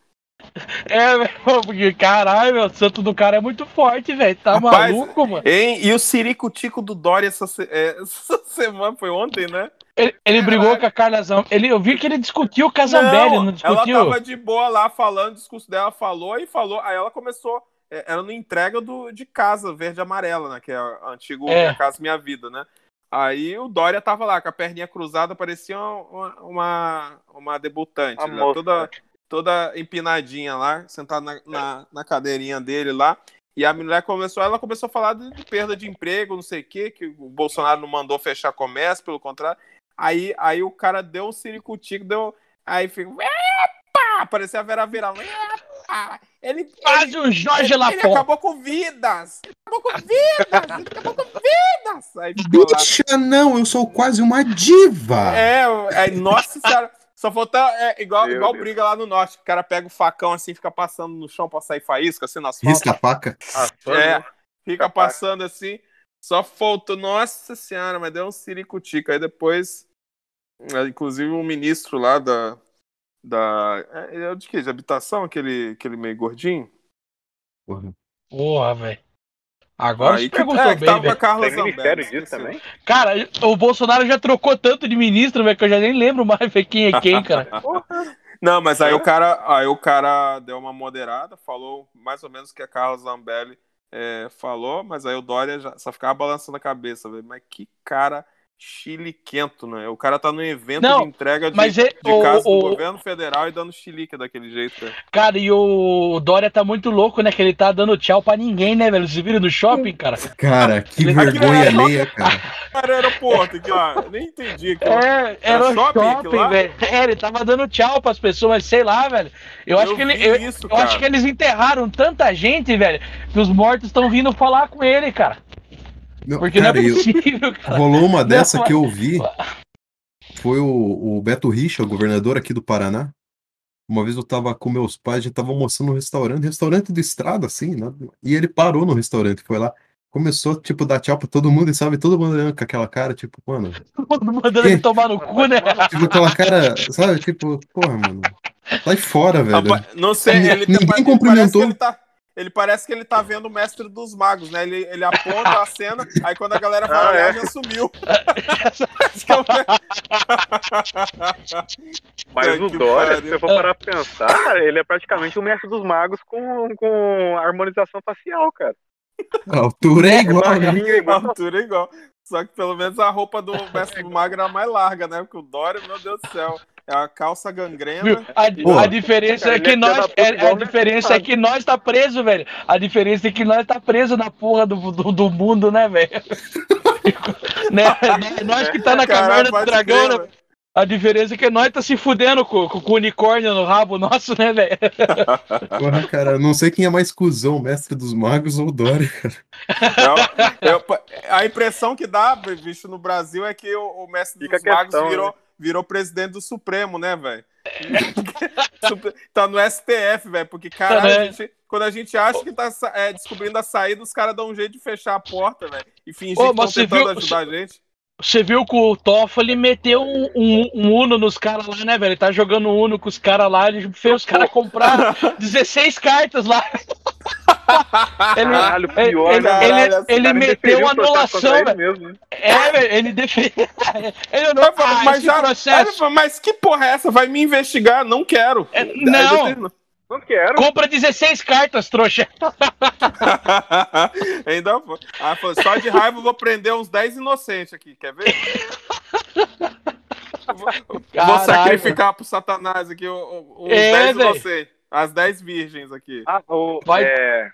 É, porque caralho, meu, o santo do cara é muito forte, velho. Tá Rapaz, maluco, mano? Hein? E o Ciricutico do Dória essa, se- é, essa semana, foi ontem, né? Ele, ele brigou com a Carla Zam. Ele, eu vi que ele discutiu o Casambelli, não, ela discutiu? tava de boa lá falando, o discurso dela falou e falou. Aí ela começou. é, Ela não entrega do, de casa verde e amarela, né? Que é a antigo É. Minha Casa Minha Vida, né? Aí o Dória tava lá com a perninha cruzada, parecia uma, uma, uma debutante, né? toda, toda empinadinha lá, sentada na, na, na cadeirinha dele lá. E a mulher começou, ela começou a falar de, de perda de emprego, não sei o quê, que o Bolsonaro não mandou fechar comércio, pelo contrário. Aí, aí o cara deu um ciricutico, deu. Aí fica. Epa! Parecia a Vera Vera. Epa! Ele, Quase o Jorge ele, ele acabou com vidas! Acabou com vidas! Ele acabou com vidas! Aí ficou lá. Bicha, não, eu sou quase uma diva. É, é, nossa senhora. Só falta. É, igual, Meu igual Deus. briga lá no norte. O cara pega o facão assim, fica passando no chão pra sair faísca, assim, nas Risca a faca. É, fica passando assim. Só faltou. Nossa senhora, mas deu um ciricutico. Aí depois. é, Inclusive o ministro lá da. Da. É, é de quê? De habitação? Aquele, aquele meio gordinho? Porra. Porra, velho. Agora Aí que, perguntou é, bem, tava. Carla Tem ministério Zambelli, disso também? Cara, o Bolsonaro já trocou tanto de ministro, velho, que eu já nem lembro mais quem é quem, cara. Não, mas aí o cara, aí o cara deu uma moderada, falou mais ou menos o que a Carla Zambelli é, falou, mas aí o Dória já, só ficava balançando a cabeça, velho. Mas que cara chiliquento, né? O cara tá no evento Não, de entrega de, mas é- de o- casa o- do governo federal e dando chilique daquele jeito, velho. Cara, e o Dória tá muito louco, né? Que ele tá dando tchau pra ninguém, né, velho? Vocês viram no shopping, cara? Cara, que Aquilo vergonha era- alheia, cara. Cara, aeroporto, aqui, ó. Nem entendi aqui, ó. É, era o shopping shopping, aquilo velho. É, ele tava dando tchau pras pessoas, sei lá, velho. Eu, acho Eu que ele. Eu, isso, eu acho que eles enterraram tanta gente, velho, que os mortos estão vindo falar com ele, cara. Não, Porque cara, não é eu- possível, cara. rolou uma dessa Não, que eu vi. Foi o, o Beto Richa, o governador aqui do Paraná. Uma vez eu tava com meus pais, a gente tava almoçando no restaurante, restaurante de estrada, assim, né? E ele parou no restaurante, foi lá, começou, tipo, dar tchau pra todo mundo, e sabe, todo mundo olhando com aquela cara, tipo, mano, Mandando ele tomar no cu, né? tipo, aquela cara, sabe, tipo, porra, mano, sai fora, velho. Rapaz, não sei, Ninguém ele, tá- ele parece cumprimentou. que ele tá. Ele parece que ele tá vendo o mestre dos magos, né? Ele, ele aponta a cena, aí quando a galera vai Ah, olhar, é? já sumiu. Que é o- Mas Dória, pariu. se eu for parar pra pensar, cara, ele é praticamente o mestre dos magos com, com harmonização facial, cara. A altura é igual, né? baixinho, A altura é igual. Só que pelo menos a roupa do mestre do mago era mais larga, né? Porque o Dória, meu Deus do céu, é a calça Viu? gangrena. A, a diferença Cara, é que é nós. é- a diferença é Mestre que nós tá preso, velho. A diferença é que nós tá preso na porra do, do, do mundo, né, velho? né? Nós que tá na caverna do dragão, crer, né? A diferença é que nós tá se fudendo com, com, com o unicórnio no rabo nosso, né, velho? Porra, cara, não sei quem é mais cuzão, o mestre dos magos ou o Dória, cara. Não, eu- a impressão que dá, bicho, no Brasil é que o, o mestre Fica dos magos questão, virou, né? virou presidente do Supremo, né, velho? Tá no STF, velho, porque, caralho, Tá, a né? gente- quando a gente acha que tá é, descobrindo a saída, os caras dão um jeito de fechar a porta, velho, e fingir Ô, que estão tentando viu- ajudar a gente. Você viu que o Toffoli meteu um, um, um Uno nos caras lá, né, velho? Ele tá jogando Uno com os caras lá, ele fez os caras comprar 16 cartas lá. ele, Caralho, pior, ele, né? Caralho, ele- ele meteu uma anulação, contra velho. ele mesmo, né? É, velho, ele defendeu. Ele não. Ah, mas, já, processo. Mas que porra é essa? Vai me investigar? Não quero. É, Aí não. Tenho- Não quero. Compra 16 cartas, trouxa. Ainda foi. Ah, só de raiva eu vou prender uns 10 inocentes aqui, quer ver? Vou Caralho. sacrificar pro Satanás aqui os É, 10 velho. inocentes. As 10 virgens aqui. Ah, o, Vai. é,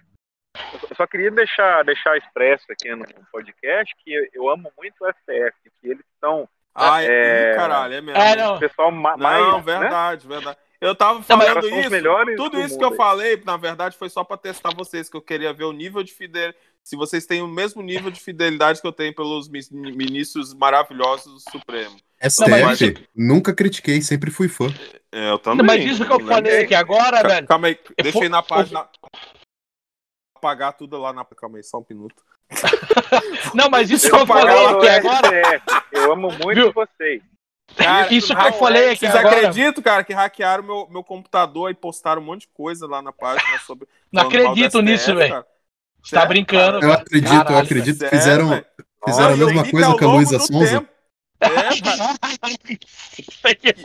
eu só queria deixar, deixar expresso aqui no podcast que eu, eu amo muito o STF, que eles são Ah, é, é- caralho, é mesmo. É, Não, não. o pessoal ma- mais. né? verdade, verdade. Eu tava Não, mas- falando os isso. melhores Tudo do isso que eu aí. falei, na verdade, foi só pra testar vocês, que eu queria ver o nível de fidelidade. Se vocês têm o mesmo nível de fidelidade que eu tenho pelos mi- ministros maravilhosos do Supremo. mas STF, nunca critiquei, sempre fui fã. É, eu também. Mas isso que eu né? falei aqui agora, Ca- velho. Calma aí, deixa eu ir na Eu- página. Apagar tudo lá na. Calma aí, só um minuto. Não, mas isso que eu falei aqui agora. STF. Eu amo muito Viu? vocês. Cara, Isso que eu falei aqui Vocês agora. acreditam, cara, que hackearam meu, meu computador e postaram um monte de coisa lá na página sobre. Não acredito STF, nisso, velho. Você tá brincando. Eu acredito, eu Caralho, acredito. sério, Fizeram, fizeram a eu mesma vi que coisa ao com a longo Luísa do Sonza. tempo- É, que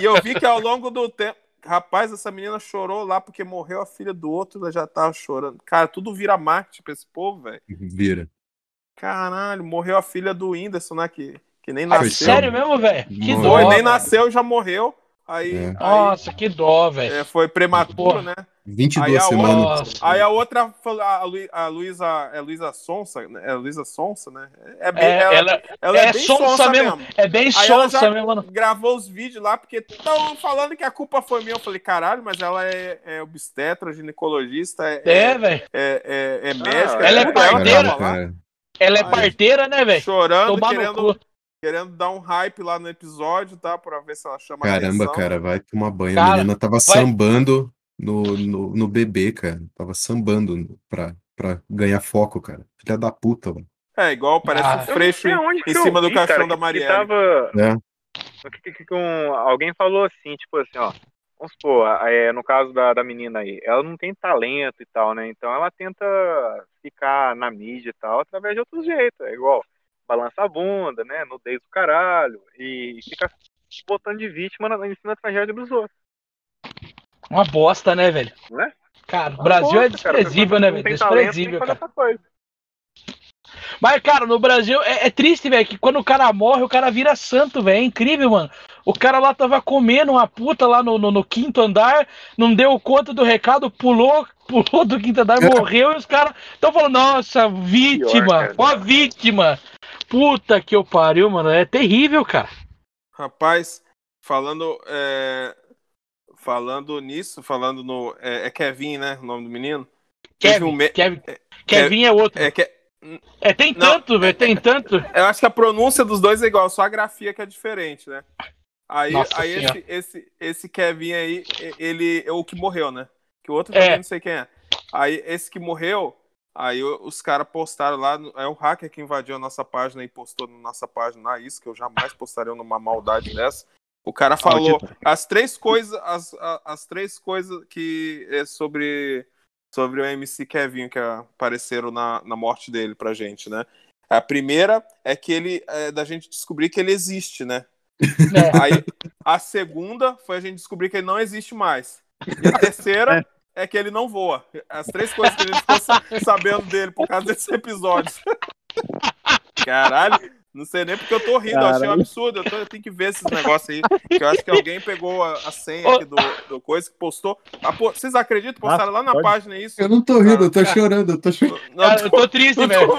e eu vi que ao longo do tempo. Rapaz, essa menina chorou lá porque morreu a filha do outro, ela já tava chorando. Cara, tudo vira marketing pra esse povo, velho. Vira. Caralho, morreu a filha do Whindersson, né? Que, que nem Ah, nasceu. sério mesmo, velho? Que dó. Foi, nem nasceu e já morreu. Aí, É. aí Nossa, que dó, velho. é, foi prematuro, Porra. né? 22 Aí semanas. Nossa. Aí a outra falou, a, Lu, a Luísa, é Luísa Sonsa, né? é Luísa Sonsa, né? É bem, É, ela, ela ela é é bem sonsa sonsa, mesmo. mesmo. é bem Aí ela sonsa já mesmo. mano. gravou os vídeos lá, porque estão falando que a culpa foi minha. Eu falei, caralho, mas ela é, é obstetra, ginecologista, é, É, é, velho. é, é, é médica. ela é tudo. parteira. Ela é parteira, né, velho? Chorando, Tomar no querendo, cu. Querendo dar um hype lá no episódio, tá? Pra ver se ela chama Caramba, atenção. cara, vai tomar banho. Cara, a menina tava sambando no, no, no bebê, cara. Tava sambando pra, pra ganhar foco, cara. Filha da puta, mano. É, igual parece Ah. um freixo em, em eu cima do vi, caixão cara, da. Que tava, É. que, que, que, um- alguém falou assim, tipo assim, ó. vamos supor, é, no caso da, da menina aí, ela não tem talento e tal, né? Então ela tenta ficar na mídia e tal através de outros jeitos. É igual balança a bunda, né? Nudez do caralho. E fica botando de vítima na, em cima da tragédia dos outros. Uma bosta, né, velho? Né? Cara, o Brasil é bosta, cara. desprezível, né, velho? talento, tem que Desprezível, cara. Mas, cara, no Brasil é, é triste, velho, que quando o cara morre, o cara vira santo, velho. É incrível, mano. O cara lá tava comendo uma puta lá no, no, no quinto andar, não deu conta do recado, pulou, pulou do quinto andar, morreu, e os caras tão falando, nossa, vítima, ó, vítima. Puta que eu pariu, mano. É terrível, cara. Rapaz, falando. é, Falando nisso, falando no. É, é Kevin, né? O nome do menino? Kevin, um me- Kevin, Kevin é outro. É que. É, tem Não. tanto, velho, tem tanto. Eu acho que a pronúncia dos dois é igual, só a grafia que é diferente, né? Aí, Nossa aí Senhora. esse, esse, esse Kevin aí, ele é o que morreu, né? Que o outro É. não sei quem é. Aí esse que morreu, aí os caras postaram lá, é o hacker que invadiu a nossa página e postou na nossa página lá, isso que eu jamais postaria numa maldade dessa. O cara falou as três coisas, as, as três coisas que é sobre sobre o MC Kevin que apareceram na, na morte dele pra gente, né? A primeira é que ele é da gente descobrir que ele existe, né? É. Aí a segunda foi a gente descobrir que ele não existe mais. E a terceira é que ele não voa. As três coisas que a gente ficou sa- sabendo dele por causa desses episódios. Caralho, não sei nem porque eu tô rindo, eu achei um absurdo. Eu, tô- eu tenho que ver esses negócios aí. Que eu acho que alguém pegou a, a senha aqui do, do coisa que postou. Ah, pô, vocês acreditam? Postaram lá na pode. página isso. Eu não tô rindo, eu tô chorando, eu tô. Não, Cara, eu tô triste, velho.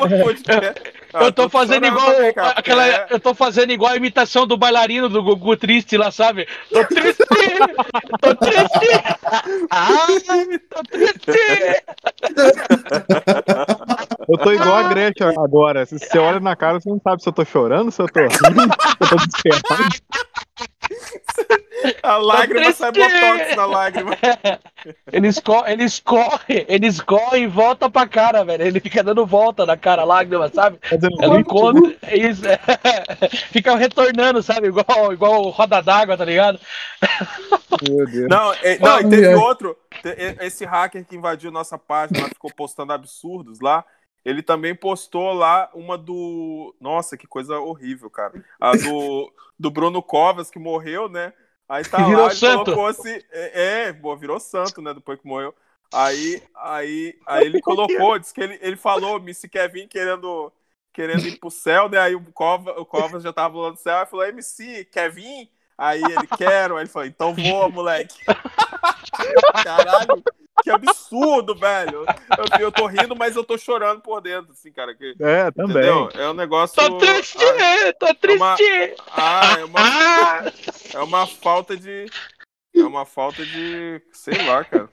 Ah, Eu tô fazendo igual também, cara, aquela, é- eu tô fazendo igual a imitação do bailarino do Gugu triste lá, sabe? Tô triste, tô triste. Ai, tô triste. Eu tô igual a Gretchen agora. Se você olha na cara, você não sabe se eu tô chorando, se eu tô rindo, se eu tô desesperado. A lágrima triste. sai botox na lágrima. Ele escorre, ele escorre, ele escorre e volta pra cara, velho. Ele fica dando volta na cara, lágrima, sabe? Fazendo Ela encontra. É isso. é. Fica retornando, sabe? Igual, igual roda d'água, tá ligado? Meu Deus. Não, é- não, e teve outro. Esse hacker que invadiu nossa página, lá, ficou postando absurdos lá. Ele também postou lá uma do. Nossa, que coisa horrível, cara. A do, do Bruno Covas, que morreu, né? Aí tá virou lá, ele santo. colocou assim. É, é, pô, virou santo, né? Depois que morreu. Aí, aí, aí ele colocou, disse que ele, ele falou, MC Kevin querendo, querendo ir pro céu, né? Aí o Covas, o Covas já tava lá no céu, aí falou, MC, Kevin? Aí ele, quero. Aí ele falou, então voa, moleque. Caralho, que absurdo, velho. Eu, eu tô rindo, mas eu tô chorando por dentro, assim, cara. Que, É, também. entendeu? É um negócio. Tô triste, Ah, tô uma- triste. Ah, é uma, Ah, é uma falta de. É uma falta de. Sei lá, cara.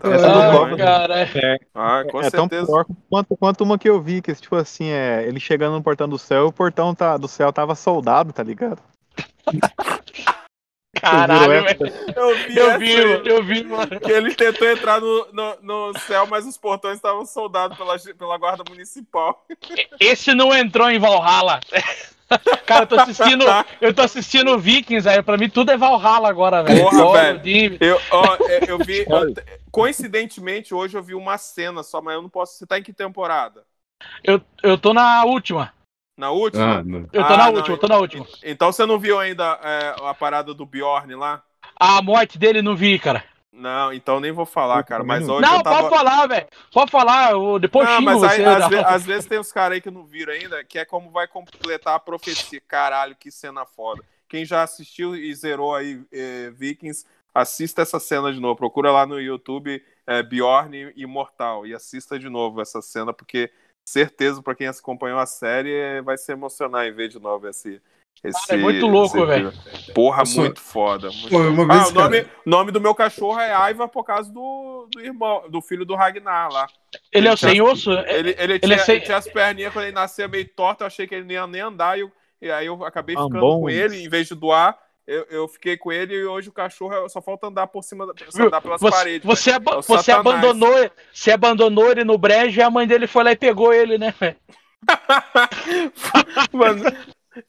Tá Essa bom, do ah, Covas- hein? cara. Ah, com é tão certeza. pior quanto, quanto uma que eu vi, que tipo assim, é, ele chegando no portão do céu, o portão tá, do céu tava soldado, tá ligado? Caralho, velho. Eu vi, Eu vi, eu vi, mano. que ele tentou entrar no, no, no céu, mas os portões estavam soldados pela, pela guarda municipal. Esse não entrou em Valhalla. Cara, eu tô assistindo, eu tô assistindo Vikings, aí pra mim tudo é Valhalla agora, velho. Porra, velho. Eu, ó, é, eu vi. eu- coincidentemente, hoje eu vi uma cena só, mas eu não posso. Você tá em que temporada? Eu, eu tô na última. Na última? Ah, não. Eu tô Ah, na não, última, eu tô na última. Então você não viu ainda é, a parada do Bjorn lá? A morte dele não vi, cara. Não, então nem vou falar, Eu cara. Mas não. hoje não, eu tava. pode falar, velho. Pode falar, eu depois Não, mas aí, você. às, não. ve- às vezes tem uns caras aí que não viram ainda, que é como vai completar a profecia. Caralho, que cena foda. Quem já assistiu e zerou aí eh, Vikings, assista essa cena de novo. Procura lá no YouTube eh, Bjorn Imortal e assista de novo essa cena, porque certeza pra quem acompanhou a série eh, vai se emocionar em ver de novo esse. esse é muito louco, velho. Porra, sou- muito foda. muito Pô, uma ah, o nome, cara, nome do meu cachorro é Aiva por causa do, do irmão, do filho do Ragnar lá. Ele é o sem osso? Ele, ele, Ele tinha, é sem- ele tinha as perninhas quando ele nasceu meio torto, eu achei que ele não ia nem andar, e, eu- e aí eu acabei ficando Ambões. com ele, em vez de doar, eu, eu fiquei com ele e hoje o cachorro só falta andar por cima, da- só Viu? andar pelas Você, paredes. você, aba- É você Satanás. abandonou, você abandonou ele no brejo e a mãe dele foi lá e pegou ele, né, velho? Mano,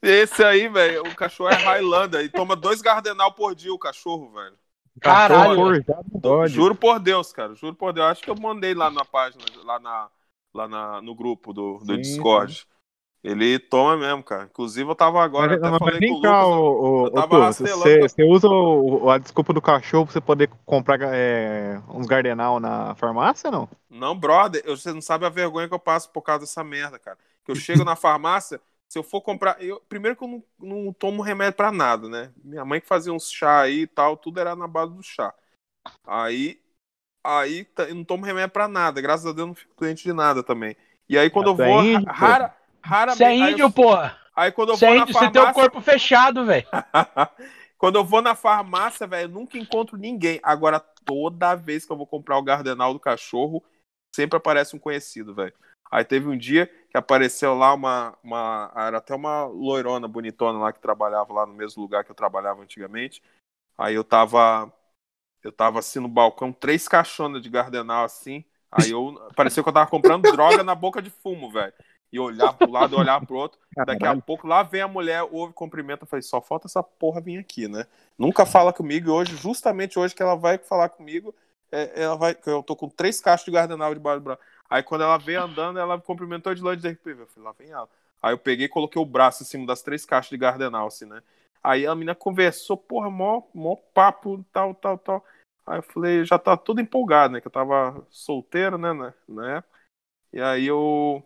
esse aí, velho, o cachorro é Highlander e toma dois Gardenal por dia o cachorro, velho. Caralho. Dodge. Juro por Deus, cara. Juro por Deus. Acho que eu mandei lá na página, lá, na, lá na, no grupo do, do Sim, Discord. Ele toma mesmo, cara. Inclusive, eu tava agora, Mas, até mas vem com o cá, eu rastelando você, usa o- a desculpa do cachorro pra você poder comprar é, uns Gardenal na farmácia, não? Não, brother, eu- você não sabe a vergonha que eu passo por causa dessa merda, cara. Que eu chego na farmácia, se eu for comprar. Eu, primeiro que eu não, não tomo remédio pra nada, né? Minha mãe que fazia uns chá aí e tal, tudo era na base do chá. Aí. Aí tá- eu não tomo remédio pra nada, graças a Deus eu não fico doente de nada também. E aí quando eu Você é vou. rara, raramente. Você é aí índio, eu- porra. Aí quando eu Você vou é na índio, você tem o farmácia. corpo fechado, velho. Quando eu vou na farmácia, velho, eu nunca encontro ninguém. Agora, toda vez que eu vou comprar o Gardenal do cachorro, sempre aparece um conhecido, velho. Aí teve um dia que apareceu lá uma, uma. Era até uma loirona bonitona lá que trabalhava lá no mesmo lugar que eu trabalhava antigamente. Aí eu tava. Eu tava assim no balcão, três caixonas de Gardenal assim. Aí eu. Pareceu que eu tava comprando droga na boca de fumo, velho. E olhar pro lado, olhar pro outro. Daqui a pouco lá vem a mulher, ouve, cumprimenta. Falei, só falta essa porra vir aqui, né? Nunca fala comigo. E hoje, justamente hoje que ela vai falar comigo, é, ela vai. Eu tô com três caixas de Gardenal debaixo do braço. Aí quando ela veio andando, ela me cumprimentou de longe de RPV. Eu falei, lá vem ela. Aí eu peguei e coloquei o braço em cima das três caixas de Gardenal, assim, né? Aí a menina conversou, porra, mó, mó papo, tal, tal, tal. Aí eu falei, já tá tudo empolgado, né? Que eu tava solteiro, né, né? né? E aí eu.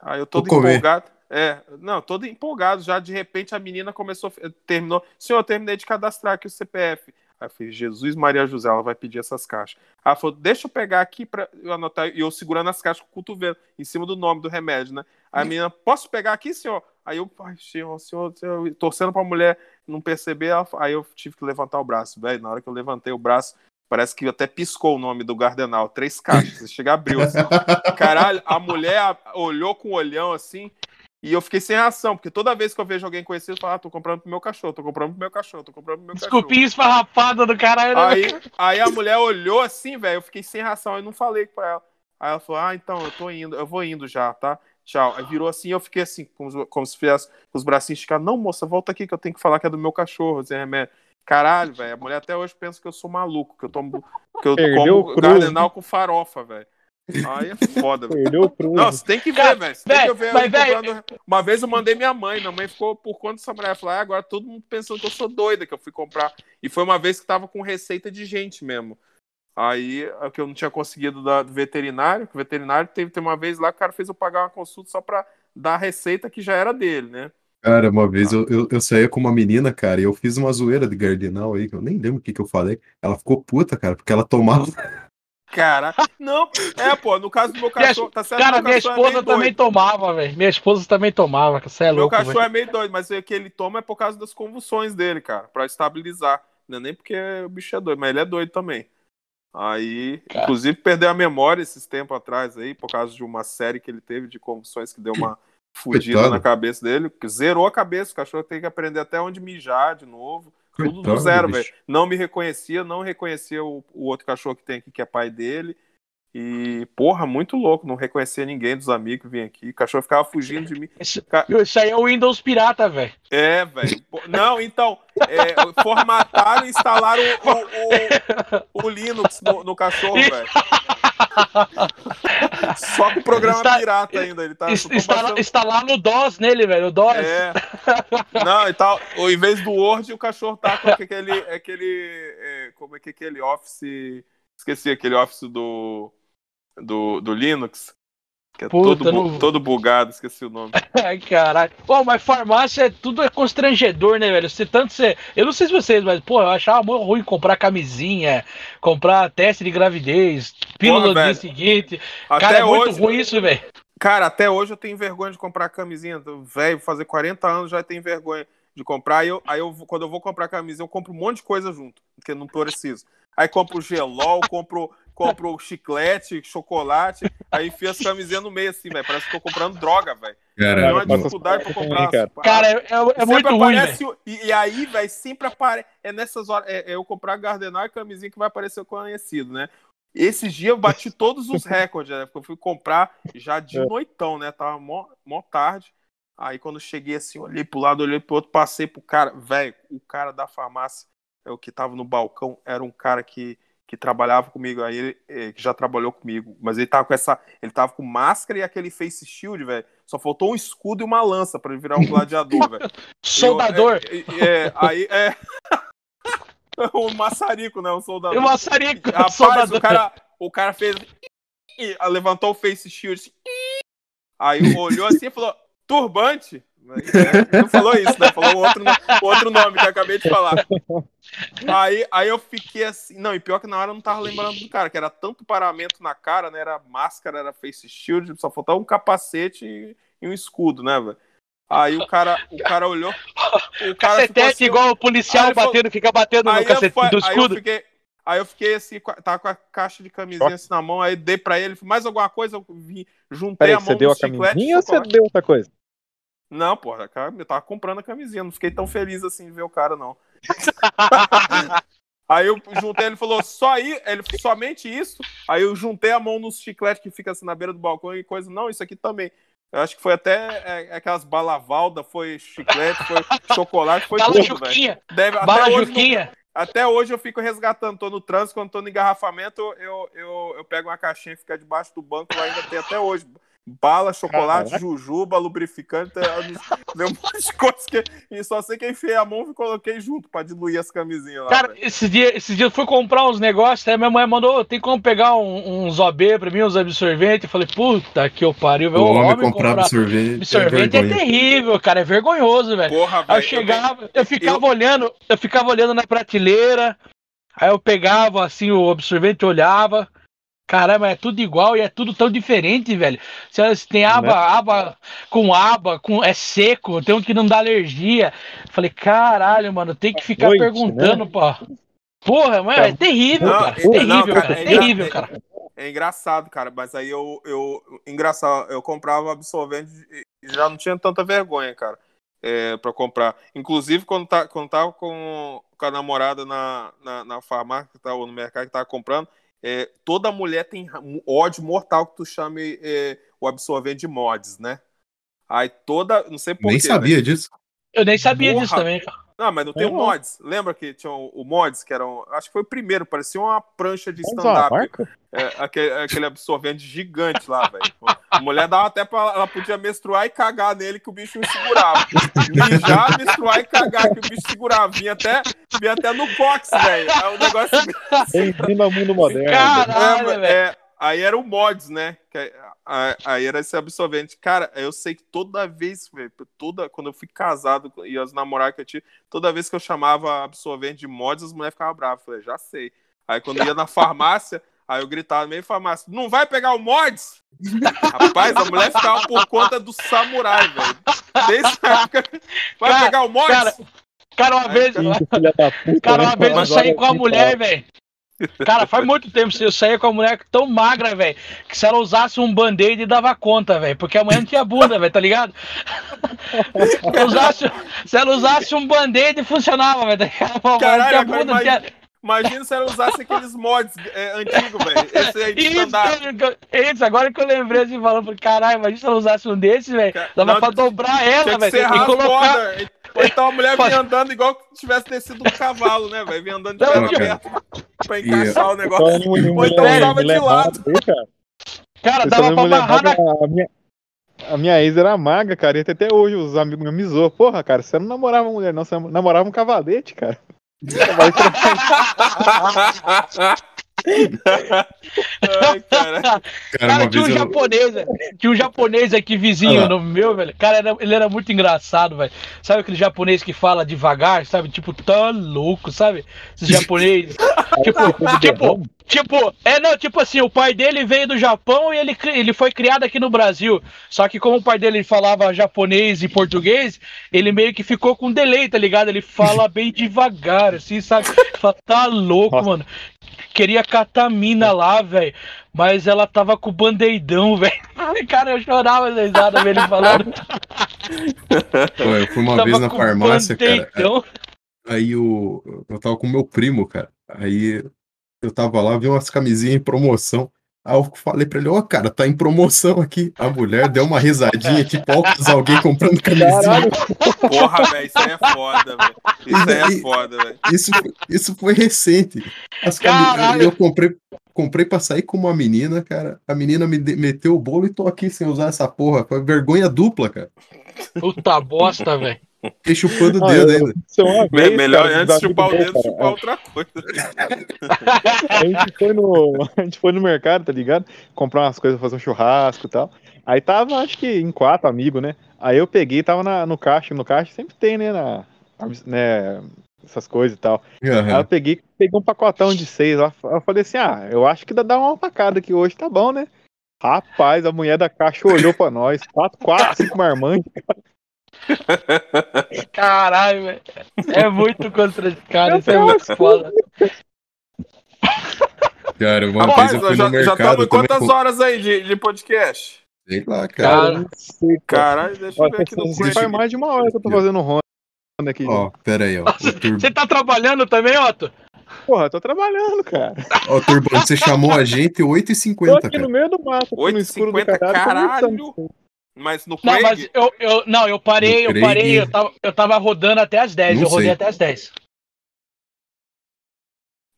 Aí eu todo empolgado. É, não, todo empolgado. Já de repente a menina começou, terminou. Senhor, eu terminei de cadastrar aqui o CPF. Aí eu falei, Jesus Maria José, ela vai pedir essas caixas. Aí ela falou, deixa eu pegar aqui pra eu anotar. E eu segurando as caixas com o cotovelo, em cima do nome do remédio, né? Aí a menina, posso pegar aqui, senhor? Aí eu, ai, senhor, senhor, senhor, torcendo pra mulher não perceber, ela- aí eu tive que levantar o braço, velho. Na hora que eu levantei o braço, parece que até piscou o nome do Gardenal, três caixas. Você chega abriu assim. Caralho, a mulher olhou com o olhão assim. E eu fiquei sem reação, porque toda vez que eu vejo alguém conhecido, eu falo, ah, tô comprando pro meu cachorro, tô comprando pro meu cachorro, tô comprando pro meu cachorro. Desculpinha esfarrapada do caralho. né, Aí, aí a mulher olhou assim, velho, eu fiquei sem reação, aí não falei pra ela. Aí ela falou, ah, então, eu tô indo, eu vou indo já, tá? Tchau. Aí virou assim, eu fiquei assim, como, como se fizesse com os bracinhos esticados. Não, moça, volta aqui que eu tenho que falar que é do meu cachorro, sem remédio. Caralho, velho, a mulher até hoje pensa que eu sou maluco, que eu tomo, que eu Perdeu o como cruzo. gardenal com farofa, velho. Aí é foda, velho. Perdeu o prumo. Não, você tem que ver, velho. Você tem que ver. mas, comprando- Uma vez eu mandei minha mãe, minha mãe ficou por conta dessa mulher. Falou, ah, agora todo mundo pensando que eu sou doida, que eu fui comprar. E foi uma vez que tava com receita de gente mesmo. Aí, é que eu não tinha conseguido da- do veterinário, que o veterinário teve, teve uma vez lá que o cara fez eu pagar uma consulta só pra dar a receita que já era dele, né? Cara, uma vez eu, eu, eu saía com uma menina, cara, e eu fiz uma zoeira de Gardenal aí, que eu nem lembro o que, que eu falei. Ela ficou puta, cara, porque ela tomava. Cara, não, é, pô, no caso do meu Minha- cachorro, tá certo? Cara, meu minha é esposa meio também doido. tomava, velho. Minha esposa também tomava, que você é Meu louco, cachorro velho. é meio doido, mas o que ele toma é por causa das convulsões dele, cara, pra estabilizar. Não é nem porque o bicho é doido, mas ele é doido também. Aí, Cara. inclusive, perdeu a memória esses tempos atrás aí, por causa de uma série que ele teve de convulsões que deu uma fudida Coitado. na cabeça dele, que zerou a cabeça. O cachorro tem que aprender até onde mijar de novo. Tudo do Coitado, zero, velho. Não me reconhecia, não reconhecia o, o outro cachorro que tem aqui, que é pai dele. E, porra, muito louco, não reconhecia ninguém dos amigos que vinham aqui. O cachorro ficava fugindo de mim. Isso, isso aí é o Windows pirata, velho. É, velho. Não, então, é, formataram e instalaram o, o- o Linux no, no cachorro, velho. Só com o programa Está- pirata ainda. Ele tá, tô Instalar, baixando- instalar no DOS nele, velho. O DOS. É. Não, e tal. Em vez do Word, o cachorro tá com aquele. aquele é, como é que é aquele Office. Esqueci aquele Office do. Do, do Linux. Que é Puta, todo, bu- não- todo bugado, esqueci o nome. Ai, caralho. Pô, mas farmácia é tudo é constrangedor, né, velho? Você tanto você. Eu não sei se vocês, mas, pô, eu achava muito ruim comprar camisinha, comprar teste de gravidez, pílula Porra, no dia seguinte. Até Cara, é muito hoje. ruim isso, velho. Cara, até hoje eu tenho vergonha de comprar camisinha. Velho, fazer 40 anos já tenho vergonha de comprar. Aí, eu, aí eu, quando eu vou comprar camisinha, eu compro um monte de coisa junto, porque não preciso. Aí compro gelol, compro, compro chiclete, chocolate, aí enfio as camisinhas no meio assim, velho. Parece que tô comprando droga, velho. Cara, uma passa dificuldade pra comprar. cara. Cara, é, é- é muito ruim, aparece o- e, e aí, velho, sempre aparece. É nessas horas. É, é eu comprar Gardenal e camisinha que vai aparecer o conhecido, né? Esses dias eu bati todos os recordes, né? Porque eu fui comprar já de É. noitão, né? Tava mó, mó tarde. Aí quando cheguei assim, olhei pro lado, olhei pro outro, passei pro cara. Velho, o cara da farmácia. é o que tava no balcão, era um cara que, que trabalhava comigo, aí ele eh, que já trabalhou comigo, mas ele tava com essa, ele tava com máscara e aquele face shield, velho. Só faltou um escudo e uma lança pra ele virar um gladiador, velho. Soldador. Eu- é, é, aí é o maçarico, né, o soldador. O maçarico, Rapaz, soldador. o cara, o cara fez. levantou o face shield. assim, Aí olhou assim e falou: turbante? Não falou isso, né? Falou outro, outro nome que eu acabei de falar. Aí, aí eu fiquei assim. Não, e pior que na hora eu não tava lembrando do cara, que era tanto paramento na cara, né? Era máscara, era face shield, só faltava um capacete e, e um escudo, né, velho? Aí o cara, o cara olhou. O cara Cacetete assim, igual o policial ele falou- batendo, fica batendo no cacete fa- do aí eu escudo. fiquei, aí eu fiquei assim, com a- tava com a caixa de camisinha assim na mão, aí dei pra ele, mais alguma coisa, eu vi, juntei Peraí, a mão você deu a camisinha ou você deu outra coisa? Não, porra, cara, eu tava comprando a camisinha, não fiquei tão feliz assim de ver o cara, não. Aí eu juntei, ele falou, só aí, ele somente isso. Aí eu juntei a mão nos chicletes que fica assim na beira do balcão e coisa, não, isso aqui também. Eu acho que foi até é, aquelas balavalda, foi chiclete, foi chocolate, foi Bala tudo, velho. Bala Juquinha. até hoje eu fico resgatando, tô no trânsito, quando tô no engarrafamento, eu, eu, eu pego uma caixinha e fica debaixo do banco, lá ainda tem até hoje. Bala, chocolate, Caraca. jujuba, lubrificante, deu um monte de coisa que. E só sei que eu enfiei a mão e coloquei junto pra diluir as camisinhas lá. Cara, velho. esse dia, esse dia eu fui comprar uns negócios, aí minha mãe mandou, tem como pegar um- uns OB pra mim, uns absorventes? Eu falei, puta que eu pariu, O velho. homem comprar absorvente. absorvente é é, vergonha. terrível, cara, é vergonhoso, velho. Porra, Aí velho. eu chegava, eu ficava eu- olhando, eu ficava olhando na prateleira, aí eu pegava assim o absorvente, olhava. Caramba, é tudo igual e é tudo tão diferente, velho. Se se tem aba, aba com aba, com é seco, tem um que não dá alergia. Falei, caralho, mano, tem que ficar Noite, perguntando, pô. Porra, mano, é terrível, Não, cara. É não, terrível, cara, cara. É é terrível, é- cara. É engraçado, cara, mas aí eu, eu. Engraçado, eu comprava absorvente e já não tinha tanta vergonha, cara, é, pra comprar. Inclusive, quando, tá, quando tava com, com a namorada na, na, na farmácia, que tava no mercado que tava comprando, é, toda mulher tem ódio mortal que tu chame é, o absorvente de mods, né? Aí toda. Não sei por Nem quê, sabia né? disso. Eu nem sabia Porra. disso também, cara. Não, mas não tem o Não. mods. Lembra que tinha o, o mods, que era um, Acho que foi o primeiro, parecia uma prancha de stand-up. É, aquele, aquele absorvente gigante lá, velho. A mulher dava até pra. Ela podia menstruar e cagar nele que o bicho segurava. Mijar, menstruar e cagar que o bicho segurava. Vinha até, vinha até no box, velho. É um negócio. Bem-vindo ao mundo moderno. Caralho, É, é, aí era o mods, né? Aí era esse absorvente. Cara, eu sei que toda vez, velho, toda, quando eu fui casado e as namoradas que eu tinha, toda vez que eu chamava absorvente de mods, as mulheres ficavam bravas. Eu Falei, já sei. Aí quando ia na farmácia, aí eu gritava no meio da farmácia: não vai pegar o mods? Rapaz, a mulher ficava por conta do samurai, velho. Desde a época. Vai Cara, pegar o mods? cara, Cara, uma Aí, vez, puta, cara, né? uma vez eu saí com a mulher, velho. Cara, faz muito tempo que eu saía com a mulher tão magra, velho, que se ela usasse um band-aid dava conta, velho, porque a mulher não tinha bunda, velho, tá ligado? Se ela usasse, se ela usasse um band-aid funcionava, velho, tá ligado? Caralho, bunda, não tinha... Imagina se ela usasse aqueles mods é, antigos, velho. Esse aí de Isso, isso, agora que eu lembrei assim, falando, caralho, imagina se ela usasse um desses, velho, dava não, pra dobrar ela, velho, e colocar... cordas. Ou então a mulher vinha andando igual se tivesse descido do cavalo, né, velho? Vinha andando de perna cara. aberta pra encaixar o Só negócio. mulher- Ou então tava de lado. aí, cara. Cara, dava pra amarrar na... a minha, a minha ex era magra, cara, e até hoje os amigos me zoam. Porra, cara, você não namorava uma mulher, não, você namorava um cavalete, cara. Ai, cara. Cara, Cara, tinha um eu. japonês, tinha um japonês aqui vizinho lá. no meu, velho. Cara, era- ele era muito engraçado, velho. Sabe aquele japonês que fala devagar, sabe? Tipo, tá louco, sabe? Esse japonês. tipo, tipo, tipo, é não, tipo assim, o pai dele veio do Japão e ele, ele foi criado aqui no Brasil. Só que como o pai dele falava japonês e português, ele meio que ficou com delay, tá ligado? Ele fala bem devagar, assim, sabe? Fala, tá louco, Nossa. mano. Queria catar a mina lá, velho. Mas ela tava com o bandeidão, velho. Cara, eu chorava da risada vendo ele falando. Pô, eu fui uma tava vez na farmácia, cara. Aí eu, eu tava com meu primo, cara. Aí eu tava lá, vi umas camisinhas em promoção. Aí eu falei pra ele, ó, cara, tá em promoção aqui. A mulher deu uma risadinha, tipo, ó, alguém comprando camisinha. Porra, velho, isso aí é foda, velho. Isso aí é E- foda, velho. Isso, foi- isso foi recente. As Caralho. cami... Eu comprei, comprei pra sair com uma menina, cara. A menina me meteu o bolo e tô aqui sem usar essa porra. Foi vergonha dupla, cara. Puta bosta, velho. Fiquei chupando o dedo ainda. é vez, melhor cara, antes chupar o do dedo, cara. chupar outra coisa. A gente foi no, a gente foi no mercado, tá ligado? Comprar umas coisas, fazer um churrasco e tal. Aí tava, acho que em quatro amigos, né? Aí eu peguei, tava na- no caixa, no caixa sempre tem, né, na, né, essas coisas e tal. Aí eu peguei, peguei um pacotão de seis lá. Eu falei assim, ah, eu acho que dá dar uma facada aqui hoje, tá bom, né? Rapaz, a mulher da caixa olhou pra nós, quatro, quatro, cinco marmantes. Caralho, velho. É muito contradicado. Meu Isso é muito Deus. foda. Cara, uma Rapaz, vez eu fui já, no já mercado estamos em também, quantas pô, horas aí de, de podcast? Sei lá, cara. Cara, sei, cara. Caralho, deixa eu ver aqui no faz mais de uma hora que eu tô fazendo Honda aqui. Ó, pera aí, ó. O. Você tá trabalhando também, Otto? Porra, eu tô trabalhando, cara. ó, Turbano, você chamou a gente Tô 8h50, aqui no cara. meio do mato, aqui no escuro do 8h50, caralho. tô caralho. Mas no Não, Craig, mas eu, eu, não, eu parei, eu parei, eu tava, eu tava rodando até as 10, Não eu rodei sei. até as 10.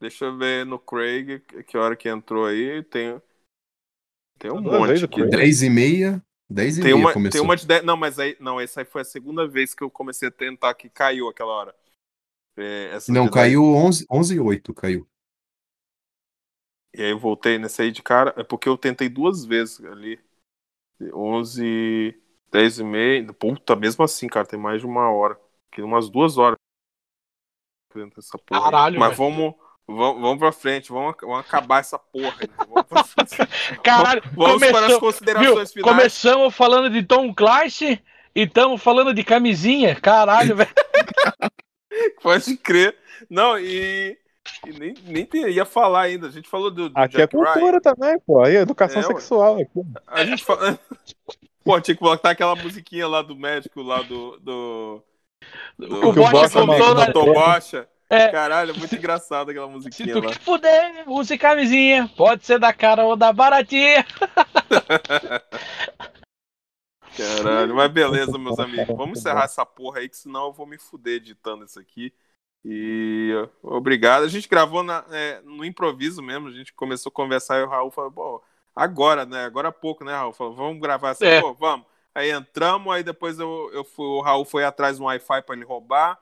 deixa eu ver no Craig que- hora que entrou aí. Tem, tem um Duas monte vezes o aqui. Craig. 10h30, 10h30 Tem uma, começou. tem uma de 10. Não, mas aí. Não, essa aí foi a segunda vez que eu comecei a tentar que caiu aquela hora. É, essa Não, 10. caiu 11, 11 e 8, caiu. E aí eu voltei nesse aí de cara. É porque eu tentei duas vezes ali. 11, 10 e meia. Puta, mesmo assim, cara, tem mais de uma hora. Que umas duas horas. Caralho, Mas velho. vamos, vamos, vamos pra frente, vamos, vamos acabar essa porra. Vamos. Caralho, vamos para as começou- considerações viu? finais. Começamos falando de Tom Clancy e estamos falando de camisinha. Caralho, velho. Pode crer. Não, e, e nem, nem te- ia falar ainda. A gente falou do, do Aqui é Jack Ryan. cultura também, pô. Aí é educação É, ué. sexual aqui. A gente fala... Pô, tinha que botar aquela musiquinha lá do médico, lá do. do... O que o Bocha contou na- do Tobocha. É. Caralho, é muito engraçado aquela Se musiquinha tu lá. que fuder, use camisinha. Pode ser da cara ou da baratinha. Caralho, mas beleza, meus amigos. Vamos encerrar essa porra aí, que senão eu vou me fuder editando isso aqui. E obrigado. A gente gravou na- é, no improviso mesmo, a gente começou a conversar e o Raul falou, pô, agora, né? Agora há pouco, né, Raul? Falou, vamos gravar essa É. Vamos. Aí entramos, aí depois eu, eu fui, o Raul foi atrás um Wi-Fi pra ele roubar.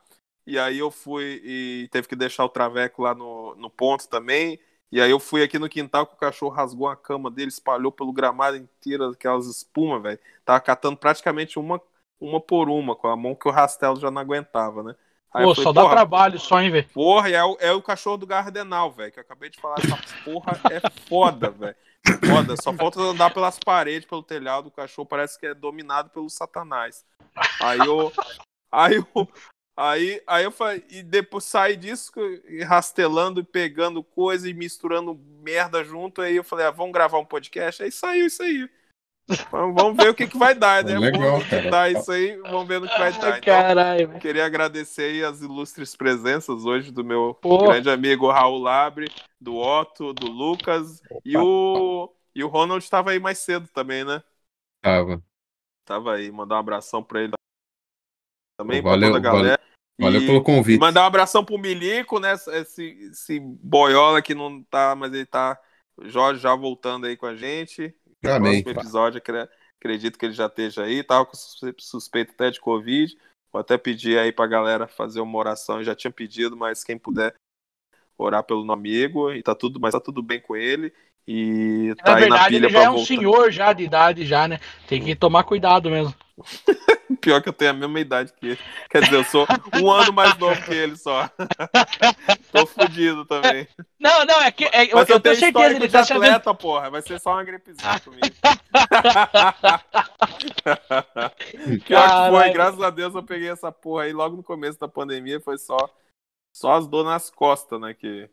E aí eu fui e teve que deixar o Traveco lá no, no ponto também. E aí eu fui aqui no quintal que o cachorro rasgou a cama dele, espalhou pelo gramado inteiro aquelas espumas, velho. Tava catando praticamente uma, uma por uma, com a mão que o rastelo já não aguentava, né? Aí Pô, falei, só dá trabalho só, hein, velho. Porra, é o, é o cachorro do Gardenal, velho. Que eu acabei de falar, essa porra é foda, velho. Foda, só falta andar pelas paredes, pelo telhado. O cachorro parece que é dominado pelo Satanás. Aí eu. Aí eu. Aí, aí eu falei, e depois saí disso, rastelando e pegando coisa e misturando merda junto. Aí eu falei, ah, vamos gravar um podcast? Aí saiu isso aí. Vamos vamos ver o que, que vai dar, né? Legal, vamos cara. dar isso aí, vamos ver no que vai dar. Então, caralho. Queria agradecer aí as ilustres presenças hoje do meu Pô. grande amigo Raul Labre, do Otto, do Lucas e o, e o Ronald estava aí mais cedo também, né? Tava. Tava aí, mandar um abração pra ele também, Valeu, pra toda a galera. Valeu E- pelo convite. mandar um abração pro Milico, né? Esse, esse boiola que não tá, mas ele tá. Jorge já voltando aí com a gente. Amém. Próximo episódio, acre- acredito que ele já esteja aí. Tava com suspe- suspeito até de Covid. Vou até pedir aí pra galera fazer uma oração. Eu já tinha pedido, mas quem puder orar pelo meu amigo. E tá tudo, mas tá tudo bem com ele. E tá Na aí na verdade, pilha ele já é um voltar. senhor já de idade já, né? Tem que tomar cuidado mesmo. Pior que eu tenho a mesma idade que ele. Quer dizer, eu sou um ano mais novo que ele só. Tô fudido também. Não, não, é que é, Mas eu, eu tenho certeza ele tá atleta, porra. Vai ser só uma gripezinha comigo. Pior que foi, graças a Deus eu peguei essa porra aí logo no começo da pandemia. Foi só, só as dores nas costas, né? Que...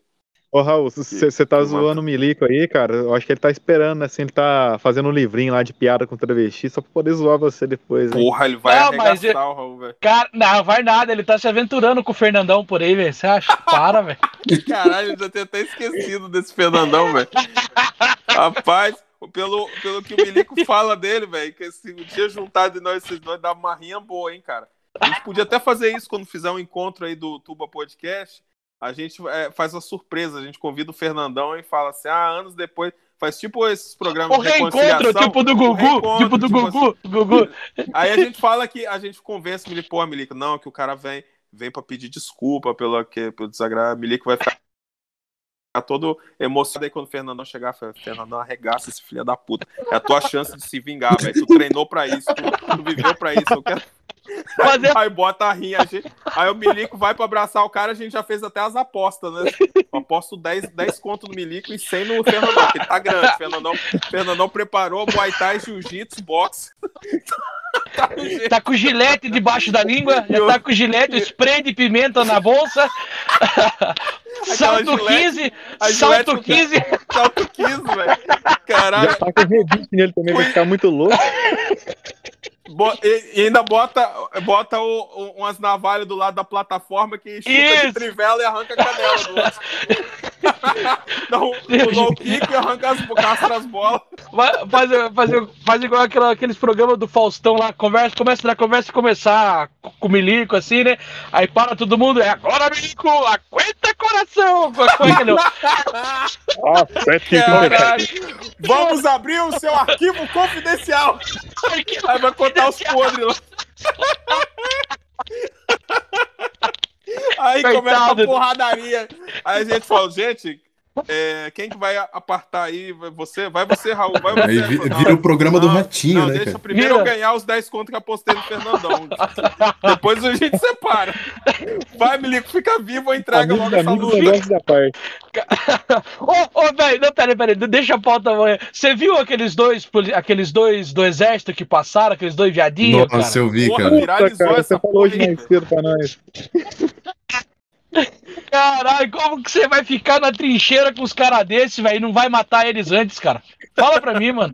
Ô, Raul, você tá zoando o Milico aí, cara. Eu acho que ele tá esperando, né? Assim, ele tá fazendo um livrinho lá de piada com travesti só pra poder zoar você depois, hein? Porra, ele vai Não, mas arregaçar o Raul, velho. Cara, não, vai nada, ele tá se aventurando com o Fernandão por aí, velho. Você acha? Para, velho. Caralho, eu já tinha até esquecido desse Fernandão, velho. Rapaz, pelo, pelo que o Milico fala dele, velho, que se o dia juntar de nós esses dois dá uma rinha boa, hein, cara. A gente podia até fazer isso quando fizer um encontro aí do Tuba Podcast. A gente é, faz uma surpresa, a gente convida o Fernandão e fala assim: ah, anos depois. Faz tipo esses programas O de reencontro, tipo do Gugu, tipo do tipo Gugu, Gugu. Aí a gente fala que a gente convence o Milico, pô, Milico, não, que o cara vem, vem pra pedir desculpa pelo, que, pelo desagrado. Milico vai ficar todo emocionado aí quando o Fernandão chegar. fala, Fernandão arregaça esse filho da puta. É a tua chance de se vingar, velho. Tu treinou pra isso, tu, tu viveu pra isso. Eu quero. Fazer- Aí bota a rinha, a gente- aí o Milico vai pra abraçar o cara, a gente já fez até as apostas, né? Eu aposto 10, 10 conto no Milico e 100 no Fernandão, que tá grande. Fernandão, Fernandão preparou Muay Thai, Jiu-Jitsu, boxe. tá. Tá com gilete debaixo da língua, já tá com gilete, spray de pimenta na bolsa. Salto gilete- 15, a salto gilete- 15. Salto 15, velho. Caralho. Já tá com rebite nele também, vai ficar muito louco. Bo- e, e ainda bota, bota o- o- umas navalhas do lado da plataforma que chuta Isso. de trivela e arranca a canela do outro. Não, o low kick e arranca as, castra as bolas. Faz, faz, faz igual aquela- aqueles programas do Faustão lá, conversa, começa na conversa começar com o Milico, assim, né? Aí para todo mundo, é agora, Milico, aguenta coração! Como é que Caralho. Vamos abrir o seu arquivo confidencial. Aí vai contar os podres lá. Aí Coitado. começa a porradaria. Aí a gente fala, gente, é, quem que vai apartar aí? Vai Você? Vai você, Raul. Vai você. Aí Não, vira o programa do não, Ratinho, não, né, deixa cara? primeiro eu ganhar os 10 contos que eu apostei no Fernandão. Depois a gente separa. Vai, Milico, fica vivo ou entrega Amigo logo essa da parte. Ô, ô, velho, não, peraí, peraí, deixa a pauta amanhã. Você viu aqueles dois, aqueles dois do exército que passaram, aqueles dois viadinhos, cara? Nossa, eu vi, Porra, cara. viralizou Puta, cara, essa você falou porra hoje mais cedo pra nós. Caralho, como que você vai ficar na trincheira com os caras desses, velho, e não vai matar eles antes, cara? Fala pra mim, mano.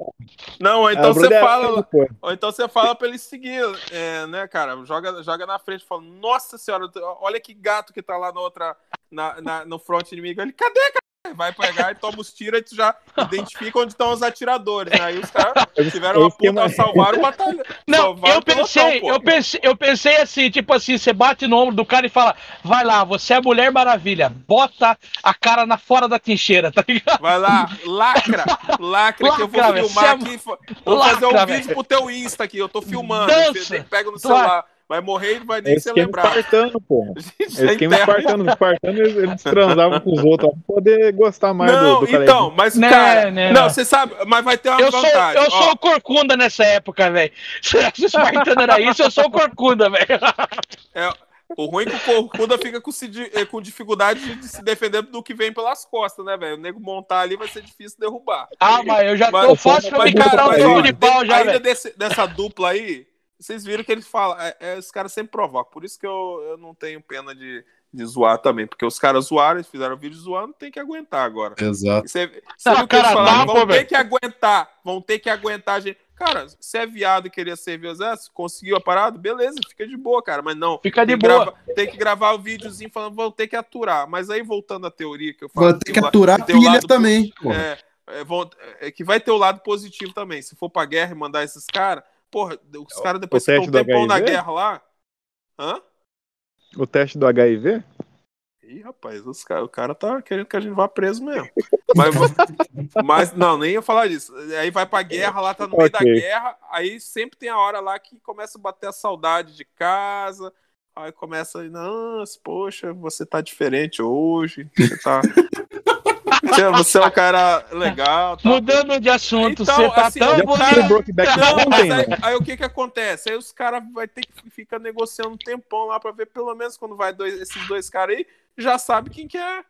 Não, ou então Ah, você brother, fala, pô. ou então você fala pra ele seguir, é, né, cara? Joga, joga na frente, fala, nossa senhora, olha que gato que tá lá na outra, na, na- no front inimigo. Ele, cadê, cara? Vai pegar e toma os tiros e tu já identifica onde estão os atiradores, né? Aí os caras tiveram uma puta, salvaram o batalhão. Não, eu pelotão, pensei, eu pensei, eu pensei assim, tipo assim, você bate no ombro do cara e fala, vai lá, você é Mulher Maravilha, bota a cara na fora da trincheira, tá ligado? Vai lá, lacra, lacra, que eu vou Lacra, filmar é- aqui. Vou fazer um Lacra, vídeo pro teu Insta aqui, eu tô filmando. Dança. Pega no celular. Vai morrer e não vai nem se lembrar. espartano, pô. É é esquema espartano. Os espartanos, eles, transavam com os outros pra poder gostar mais Não, do, do então, mas, Né, cara, né, não, não. você sabe, mas vai ter uma Eu sou, vantagem. eu ó. sou o Corcunda nessa época, velho. Se o Espartano era isso, eu sou o Corcunda, velho. É, o ruim é que o Corcunda fica com, eh, com dificuldade de, de se defender do que vem pelas costas, né, velho? O nego montar ali vai ser difícil derrubar. Ah, mas eu já Mas- tô fácil pra me um mas, tempo ó, de pau já, ainda desse- dessa dupla aí, vocês viram que eles falam, é, é, os caras sempre provocam. Por isso que eu, eu não tenho pena de, de zoar também. Porque os caras zoaram, eles fizeram vídeo zoando, tem que aguentar agora. Exato. Você, você eles cara, falaram, vão pô, ter velho. que aguentar, vão ter que aguentar a gente. Cara, se é viado e queria servir o exército, conseguiu a parada, beleza, fica de boa, cara. Mas não, Fica de boa. grava- tem que gravar o videozinho falando, vão ter que aturar. Mas aí, voltando à teoria que eu falo. Vai ter que aturar filhas lado- também. É, é, vão- é que vai ter o lado positivo também. Se for pra guerra e mandar esses caras, porra, os caras depois ficam um tempão na guerra lá. Hã? O teste do HIV? Ih, rapaz, os cara, o cara tá querendo que a gente vá preso mesmo. Mas, mas não, nem ia falar disso. Aí vai pra guerra, lá tá no meio da guerra, aí sempre tem a hora lá que começa a bater a saudade de casa. Aí começa, nossa, poxa, você tá diferente hoje. Você tá. Você- Você é um cara legal. tal. Mudando de assunto, Então, você tá assim, tão bonito. Brokeback Mountain, mas não? aí, aí o que que acontece? Aí os caras vai ter que ficar negociando um tempão lá pra ver, pelo menos quando vai dois- esses dois caras aí, já sabe quem que é,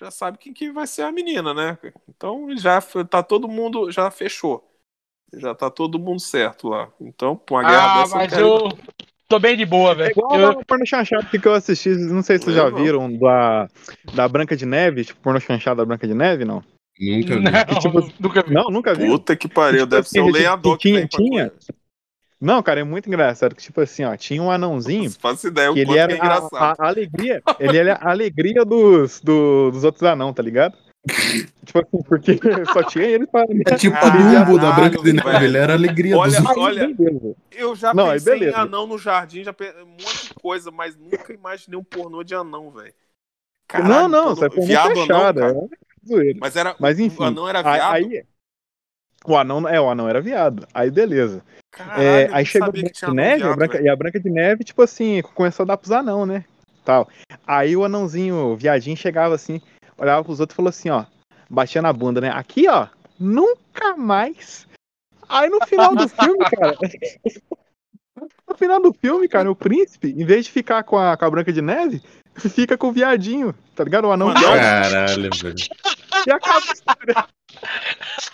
já sabe quem que vai ser a menina, né? Então já tá todo mundo, já fechou. Já tá todo mundo certo lá. Então, pra uma guerra Ah, dessa, mas eu tô bem de boa, É velho. igual Eu- o porno chanchado que eu assisti, não sei se vocês já viram, da, da Branca de Neve, tipo, porno chanchado da Branca de Neve, não? Nunca vi. Não, tipo- nunca vi. Não, nunca vi. Puta que pariu, Tipo deve assim, ser o tipo, lenhador que tinha- tinha-. Não, cara, é muito engraçado, que tipo assim, ó, tinha um anãozinho Não faço ideia o que ele que era é a, engraçado. a- a alegria, ele era a alegria dos, do- dos outros anão, tá ligado? Tipo assim, porque só tinha ele pra. É tipo Caralho, a Dumbo da Branca de Neve, velho. ele era a alegria Olha, dos olha, beleza. Eu já Não, pensei em beleza. anão no jardim, já pe... um monte de coisa, mas nunca imaginei um pornô de anão, velho. não, não, pornô- isso aí foi viado muito anão, é. Mas era. Mas enfim. O anão era Aí, viado? aí- o anão, é, o anão era viado. Aí beleza. Caralho, É, aí chegou a Branca de Neve, a viado, Branca, velho. e a Branca de Neve, tipo assim, começou a dar pros anão, né? Tal. Aí o anãozinho, o viadinho, chegava assim, olhava pros outros e falou assim, ó, batia na bunda, né? Aqui, ó, nunca mais. Aí no final do filme, cara. No final do filme, cara, o príncipe, em vez de ficar com a, com a Branca de Neve, fica com o viadinho, tá ligado? O anão viado. Caralho, velho. E acaba a história.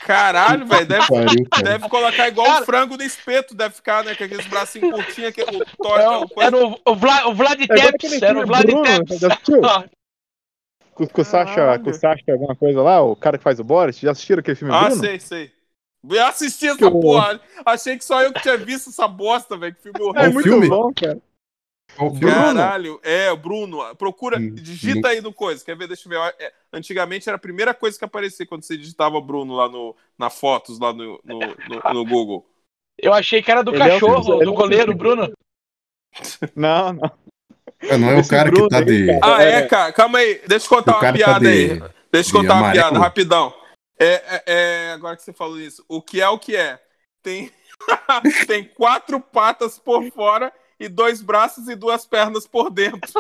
Caralho, velho. Deve, deve colocar igual Cara- o frango no espeto, deve ficar, né? Com aqueles bracinhos curtinhos, que o. Era, o o- era o, Vlad, É Tepes, aquele era o Vlad Tepes. Com, com o Sacha, Caralho. com o Sacha alguma coisa lá, o cara que faz o Boris, já assistiram aquele filme Ah, Bruno? sei, sei. Eu assisti essa Que o- porra. Achei que só eu que tinha visto essa bosta, velho. Que filme É Qual horrível. muito filme? bom, cara. Qual filme? Caralho, é, o Bruno. Procura, Hum, digita não- aí no coisa. Quer ver? Deixa eu ver. É, antigamente era a primeira coisa que aparecia quando você digitava Bruno lá no, na fotos, lá no, no, no- no Google. Eu achei que era do Ele é o- cachorro, é do o- goleiro, Bruno. Não, não. Ah, não é o cara que tá aí, de. Ah, é, É. cara. Calma aí. Deixa eu contar O uma tá piada aí. de. Deixa eu contar uma amarelo? piada, rapidão. É, é- é, agora que você falou isso, o que é o que é? Tem, tem quatro patas por fora e dois braços e duas pernas por dentro.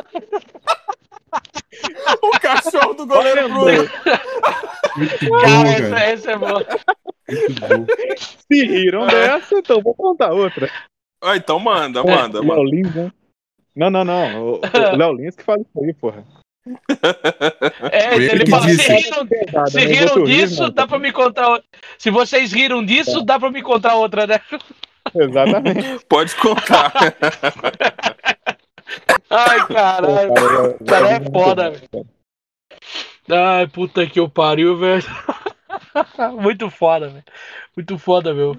o cachorro do goleiro Bruno. Bom, Cara, essa, essa é boa. Se riram dessa, então vou contar outra. Ah, então manda, manda, o manda. Né? Não, não, não. O, o Léo Lins que fala isso aí, porra. É, ele ele que fala, se disse. riram, Pesado, se né? riram Outro rir, disso, mano. dá pra me contar outra. Se vocês riram disso, dá pra me contar outra, né? Exatamente. Pode contar. Ai, caralho. O cara é foda, cara. Ai, puta que eu pariu, velho. Muito foda, velho. Muito foda, meu.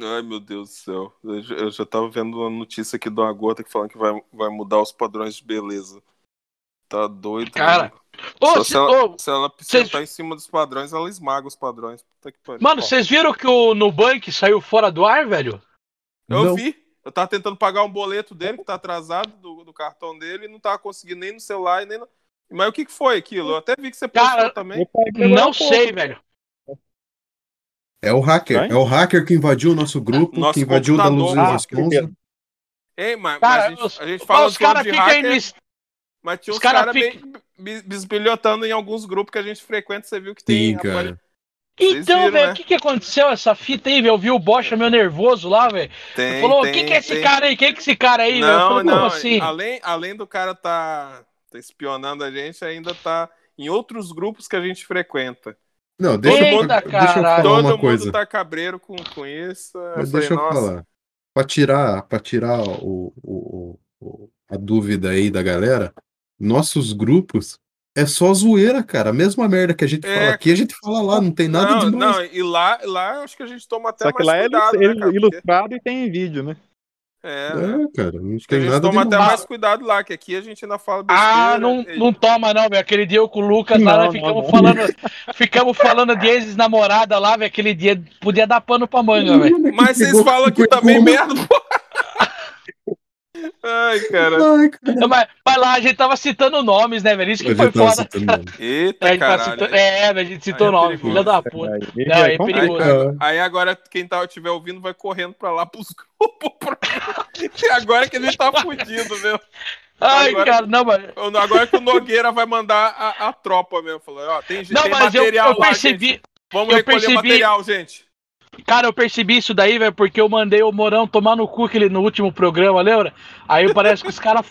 Ai, meu Deus do céu. Eu já, eu já tava vendo uma notícia aqui do Agota que falando que vai, vai mudar os padrões de beleza. Tá doido. Cara, né? Ô, Só se- se, ela, ô, se ela sentar em cima dos padrões, ela esmaga os padrões. Puta que pariu. mano, vocês viram que o Nubank saiu fora do ar, velho? Eu Não. vi. Eu tava tentando pagar um boleto dele, que tá atrasado, do, do cartão dele, e não tava conseguindo nem no celular e nem no... Mas o que, que foi aquilo? Eu até vi que você postou Cara, também. Não sei, velho. É o hacker. Vai? É o hacker que invadiu o nosso grupo, Nosso que invadiu da computador. Luz Ah, Responsa. Ei, mas, Cara, mas a, os, gente, a gente fala os caras de ficam hacker, aí no. mas tinha os uns cara caras fica- meio bi- bisbilhotando em alguns grupos que a gente frequenta, você viu que tem... Sim, cara. Vocês Então, velho, né? o que, que aconteceu essa fita aí, velho? Eu vi o Bocha meio nervoso lá, velho. Falou, o que, que é esse tem. cara aí? Quem que é esse cara aí, Não, falei, não. assim? Além, além do cara tá, tá espionando a gente, ainda tá em outros grupos que a gente frequenta. Não, deixa, eu, Eita, deixa eu falar caralho. Todo uma mundo coisa. tá cabreiro com, com isso. Eu Mas falei, deixa eu nossa, falar. Pra tirar, pra tirar o, o- o- a dúvida aí da galera, nossos grupos é só zoeira, cara. A mesma merda que a gente É. fala aqui, a gente fala lá, não tem nada não, demais. não, e lá, lá eu acho que a gente toma até Só que mais lá é cuidado, né? Porque- ilustrado e tem vídeo, né? É, né? É, cara, não que a tem gente nada toma até mais cuidado lá, que aqui a gente ainda fala besteira. Ah, não, e- não toma, não, velho. Aquele dia eu com o Lucas lá, Não, nós não, ficamos não. falando. Ficamos falando de ex-namorada lá, velho. Aquele dia podia dar pano pra manga, velho. Mas vocês falam aqui pegou- também merda, pô. Ai, cara. Ai, cara. Mas, mas lá a gente tava citando nomes, né, velho? Isso A que foi gente tava foda. nome. Eita, A gente caralho. citando- É, velho, a gente citou Aí é nome, perigoso. filha da puta. Aí, Não, é complicado. perigoso. Cara, Aí agora quem tá, estiver ouvindo vai correndo pra lá pros grupos. pra- agora que a gente tá fudido, meu. Ai, Agora- cara, não, mas. Agora que o Nogueira vai mandar a, a tropa mesmo. Falou, ó, tem, Não, tem mas eu, material eu lá, percebi. gente. Vamos eu recolher percebi- material, gente. Cara, eu percebi isso daí, velho, porque eu mandei o Morão tomar no cu aquele, no último programa, lembra? Aí parece que os caras.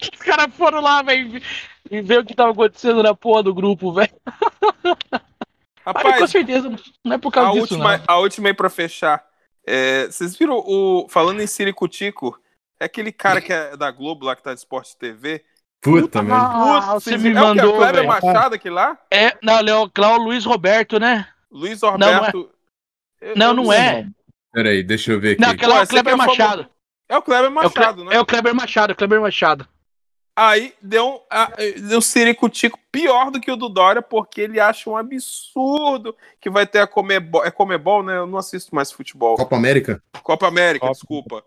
Os caras foram lá, velho, e ver o que tava acontecendo na porra do grupo, velho. Mas com Rapaz, certeza, não é por a causa disso, última, não. a última aí pra fechar. É, vocês viram o. Falando em Siricutico, é aquele cara que é da Globo lá que tá de Esporte TV. Puta, merda. Ah, Putz, você vocês me viram? é o que? mandou, O Kleber velho. Machado aqui lá? É, não, é o Luiz Roberto, né? Luiz Roberto. Eu- Não, eu não sei. é. Peraí, deixa eu ver aqui. Não, aquela é o Kleber é Machado. É o Kleber É o, Cle- Machado, né? é o Kleber Machado, Kleber Machado. Aí deu um, a- deu um ciricutico pior do que o do Dória, porque ele acha um absurdo que vai ter a Comebol. É Comebol, né? Eu não assisto mais futebol. Copa América? Copa América, Copa. desculpa.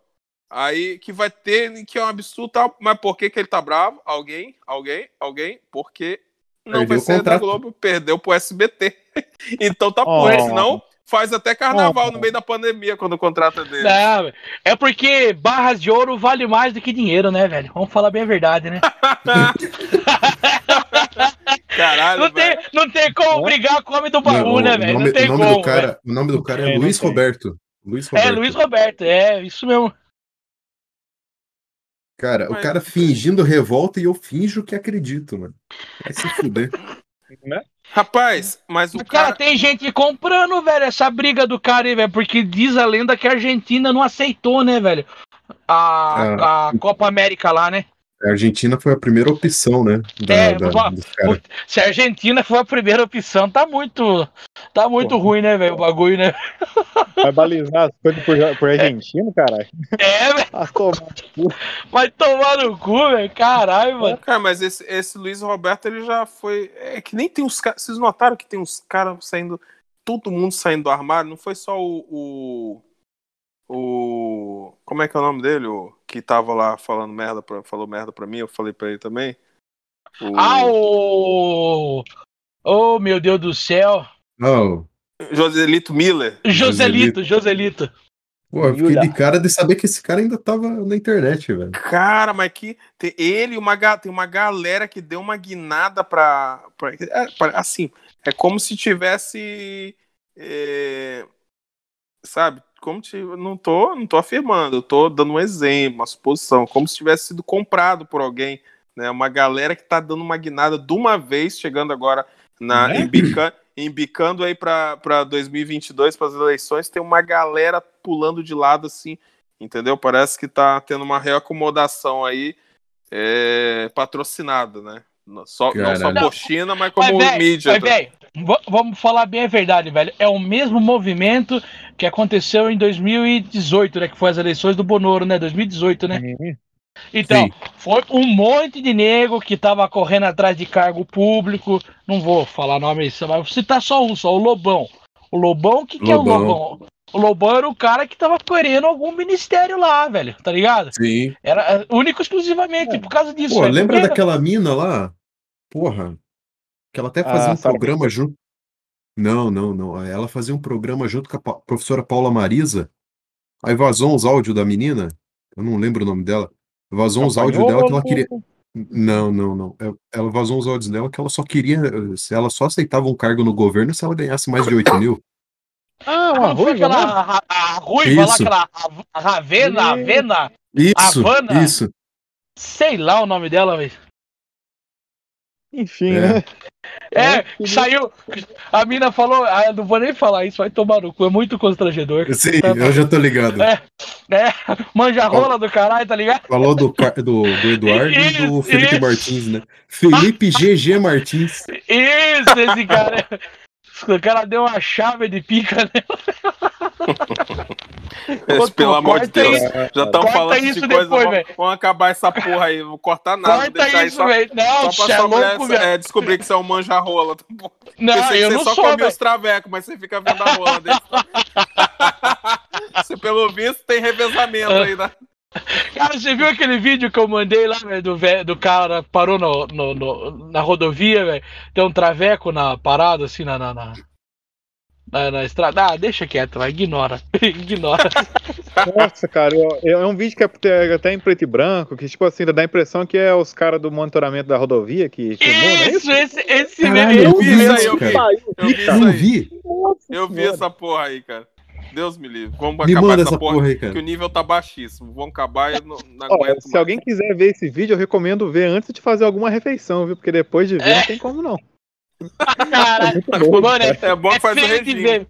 Aí que vai ter, que é um absurdo tal. Mas por que, que ele tá bravo? Alguém? Alguém? Alguém? Porque não Perdeu vai o ser da contrato. Globo, perdeu pro SBT. então tá Oh. por senão faz até carnaval Oh. no meio da pandemia quando é dele. Não, é porque barras de ouro vale mais do que dinheiro, né, velho? Vamos falar bem a verdade, né? Caralho, Não tem, não tem como brigar com o homem do baú, Não, né, velho? Não tem o nome como. do cara, o nome do cara é, É, Luiz. Roberto. Luiz velho. Roberto. É, Luiz Roberto, é, isso mesmo. Cara, Mas- o cara fingindo revolta e eu finjo que acredito, mano. Vai se fuder. Né? Rapaz, mas o Mas, cara, cara. tem gente comprando, velho, essa briga do cara aí, velho, porque diz a lenda que a Argentina não aceitou, né, velho? A, a Copa América lá, né? A Argentina foi a primeira opção, né? Da, É, da-. Se a Argentina for a primeira opção, tá muito. Tá muito Pô. ruim, né, velho? O bagulho, né? Vai balizar as coisas por, por argentino, caralho. É, velho. Vai tomar no cu, velho. Caralho, mano. Cara, mas esse, esse Luiz Roberto, ele já foi. É que nem tem uns caras. Vocês notaram que tem uns caras saindo. Todo mundo saindo do armário? Não foi só o. o. o- como é que é o nome dele? O que tava lá falando merda pra, falou merda pra mim, eu falei pra ele também. O Ah, o. Oh, meu Deus do céu. Oh, Joselito Miller. Joselito, Joselito. pô, eu fiquei de cara de saber que esse cara ainda tava na internet, velho. Cara, mas que tem ele e uma, tem uma galera que deu uma guinada pra. pra- é, pra- assim, é como se tivesse. é, sabe? Como se. Não tô, não tô afirmando, eu tô dando um exemplo, uma suposição. Como se tivesse sido comprado por alguém. Né? Uma galera que tá dando uma guinada de uma vez, chegando agora na, Né? embicando, embicando aí pra, pra 2022, para as eleições, tem uma galera pulando de lado assim. Entendeu? Parece que tá tendo uma reacomodação aí é, patrocinada, né? Não só, não só por China, mas como Mas, velho, mídia. mas, tá? velho, v- vamos falar bem a verdade, velho. É o mesmo movimento que aconteceu em 2018, né? Que foi as eleições do Bonoro, né? 2018, né? Então, Sim. foi um monte de nego que tava correndo atrás de cargo público. Não vou falar nome, mas vou citar só um, só o Lobão. O Lobão, o que, que é o Lobão. Lobão? O Lobão era o cara que tava querendo algum ministério lá, velho, tá ligado? Sim. Era é, único exclusivamente por causa disso. Pô, velho. lembra Porque- daquela mina lá? Porra. Que ela até fazia Ah, um programa junto. Não, não, não. Ela fazia um programa junto com a pa- professora Paula Marisa. Aí vazou uns áudios da menina. Eu não lembro o nome dela. Vazou uns áudios dela que ela queria. Não, não, não. É- Ela vazou uns áudios dela que ela só queria. Se ela só aceitava um cargo no governo se ela ganhasse mais de 8 mil. Ah, Ah, uma ruiva, aquela né? a, a, a ruiva lá, aquela Ravena. Avena, Isso, Havana? isso. sei lá o nome dela, velho. Enfim, É. né? É, É, que- saiu. A mina falou, ah, eu não vou nem falar isso, vai tomar no cu, é muito constrangedor. Sim, eu já tô ligado. É. É, manja rola do caralho, tá ligado? Falou do, do, do Eduardo e do Isso, Felipe isso. Martins, né? Felipe GG Martins. Isso, esse cara. O cara deu uma chave de pica, né? Pelo amor de Deus. isso. Já Corta falando isso de coisa. vamos, acabar essa porra aí. Não vou cortar nada. Corta deixar isso, velho. Não, só pra é sua mulher é, descobrir que você é um manja-rola. Não, Pensei que eu você não só sou, velho. os travecos, mas você fica vendo a rola dele. você, pelo visto, tem revezamento aí, né? Cara, você viu aquele vídeo que eu mandei lá, velho, do, vé- do cara parou no, no- no- na rodovia, velho? Tem um traveco na parada, assim, na, na, na, na- na estrada. Ah, deixa quieto, vai, ignora. ignora. Nossa, cara, eu- eu- é um vídeo que é até- até em preto e branco, que, tipo assim, dá a impressão que é os caras do monitoramento da rodovia que filmou, não é Isso, isso? esse, esse Caralho, mesmo. eu vi isso aí, isso, eu vi. cara. Eu vi Eu isso vi. Eu vi essa porra aí, cara. Deus me livre. Vamos Me acabar essa essa porra, porra aí, que o cara. nível tá baixíssimo. Vamos acabar e eu não, não aguento se mais. alguém quiser ver esse vídeo, eu recomendo ver antes de fazer alguma refeição, viu? Porque depois de ver É. não tem como não. Caralho. Muito bom. Mano, é, É bom que é faz o regime.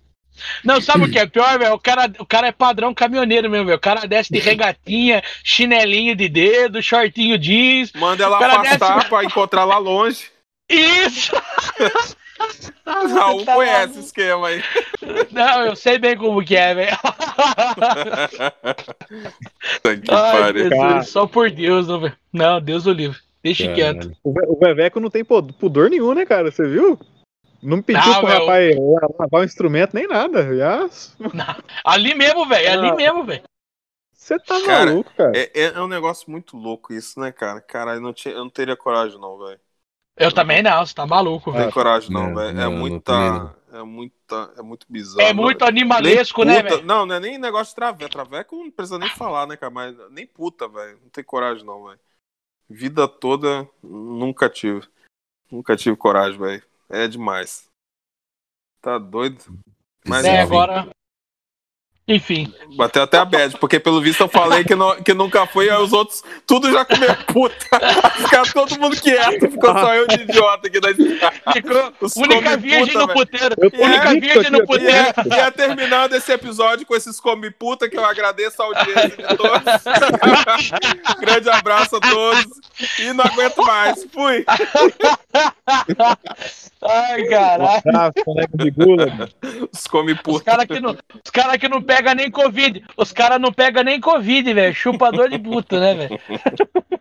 Não, sabe o que é pior, velho? O cara, o cara é padrão caminhoneiro mesmo, velho. O cara desce de regatinha, chinelinho de dedo, shortinho jeans. Manda ela Cara, afastar desce- pra encontrar lá longe. Isso! Raul Tá conhece maluco. esse esquema aí. Não, eu sei bem como que é, velho. Cara. só por Deus, não, velho. Não, Deus o livre. Deixa Caralho. quieto. O Ve- o Veveco não tem pudor nenhum, né, cara? Você viu? Não pediu Não, pro rapaz la- lavar o instrumento nem nada. Já... Ali mesmo, velho. Ali Ah. mesmo, velho. Você tá Cara, maluco, cara. É, é, é um negócio muito louco isso, né, cara? Cara, eu não, tinha, eu não teria coragem, não, velho. Eu também não, você tá maluco, Não tem velho. coragem, não, velho. É muita. É muita. É muito bizarro. É muito animalesco, né, velho? Não, não é nem negócio de traveco. Traveco não precisa nem falar, né, cara? Mas nem puta, velho. Não tem coragem, não, velho. Vida toda, nunca tive. Nunca tive coragem, velho. É demais. Tá doido? Mas É, enfim, agora. Enfim. bateu até a bad, porque pelo visto eu falei que, não- que nunca foi, aí os outros tudo já comeu puta. Ficar todo mundo quieto, ficou só eu de idiota aqui da. Ficou Os única virgem no puteiro. Única virgem no puteiro. ia terminando esse episódio com esses come puta, que eu agradeço a audiência de todos. Grande abraço a todos. E não aguento mais. Fui. Ai, caralho. Os come Os puta. caras que não, os cara que não pega nem Covid. Os caras não pegam nem Covid, velho. Chupador de puta, né, velho?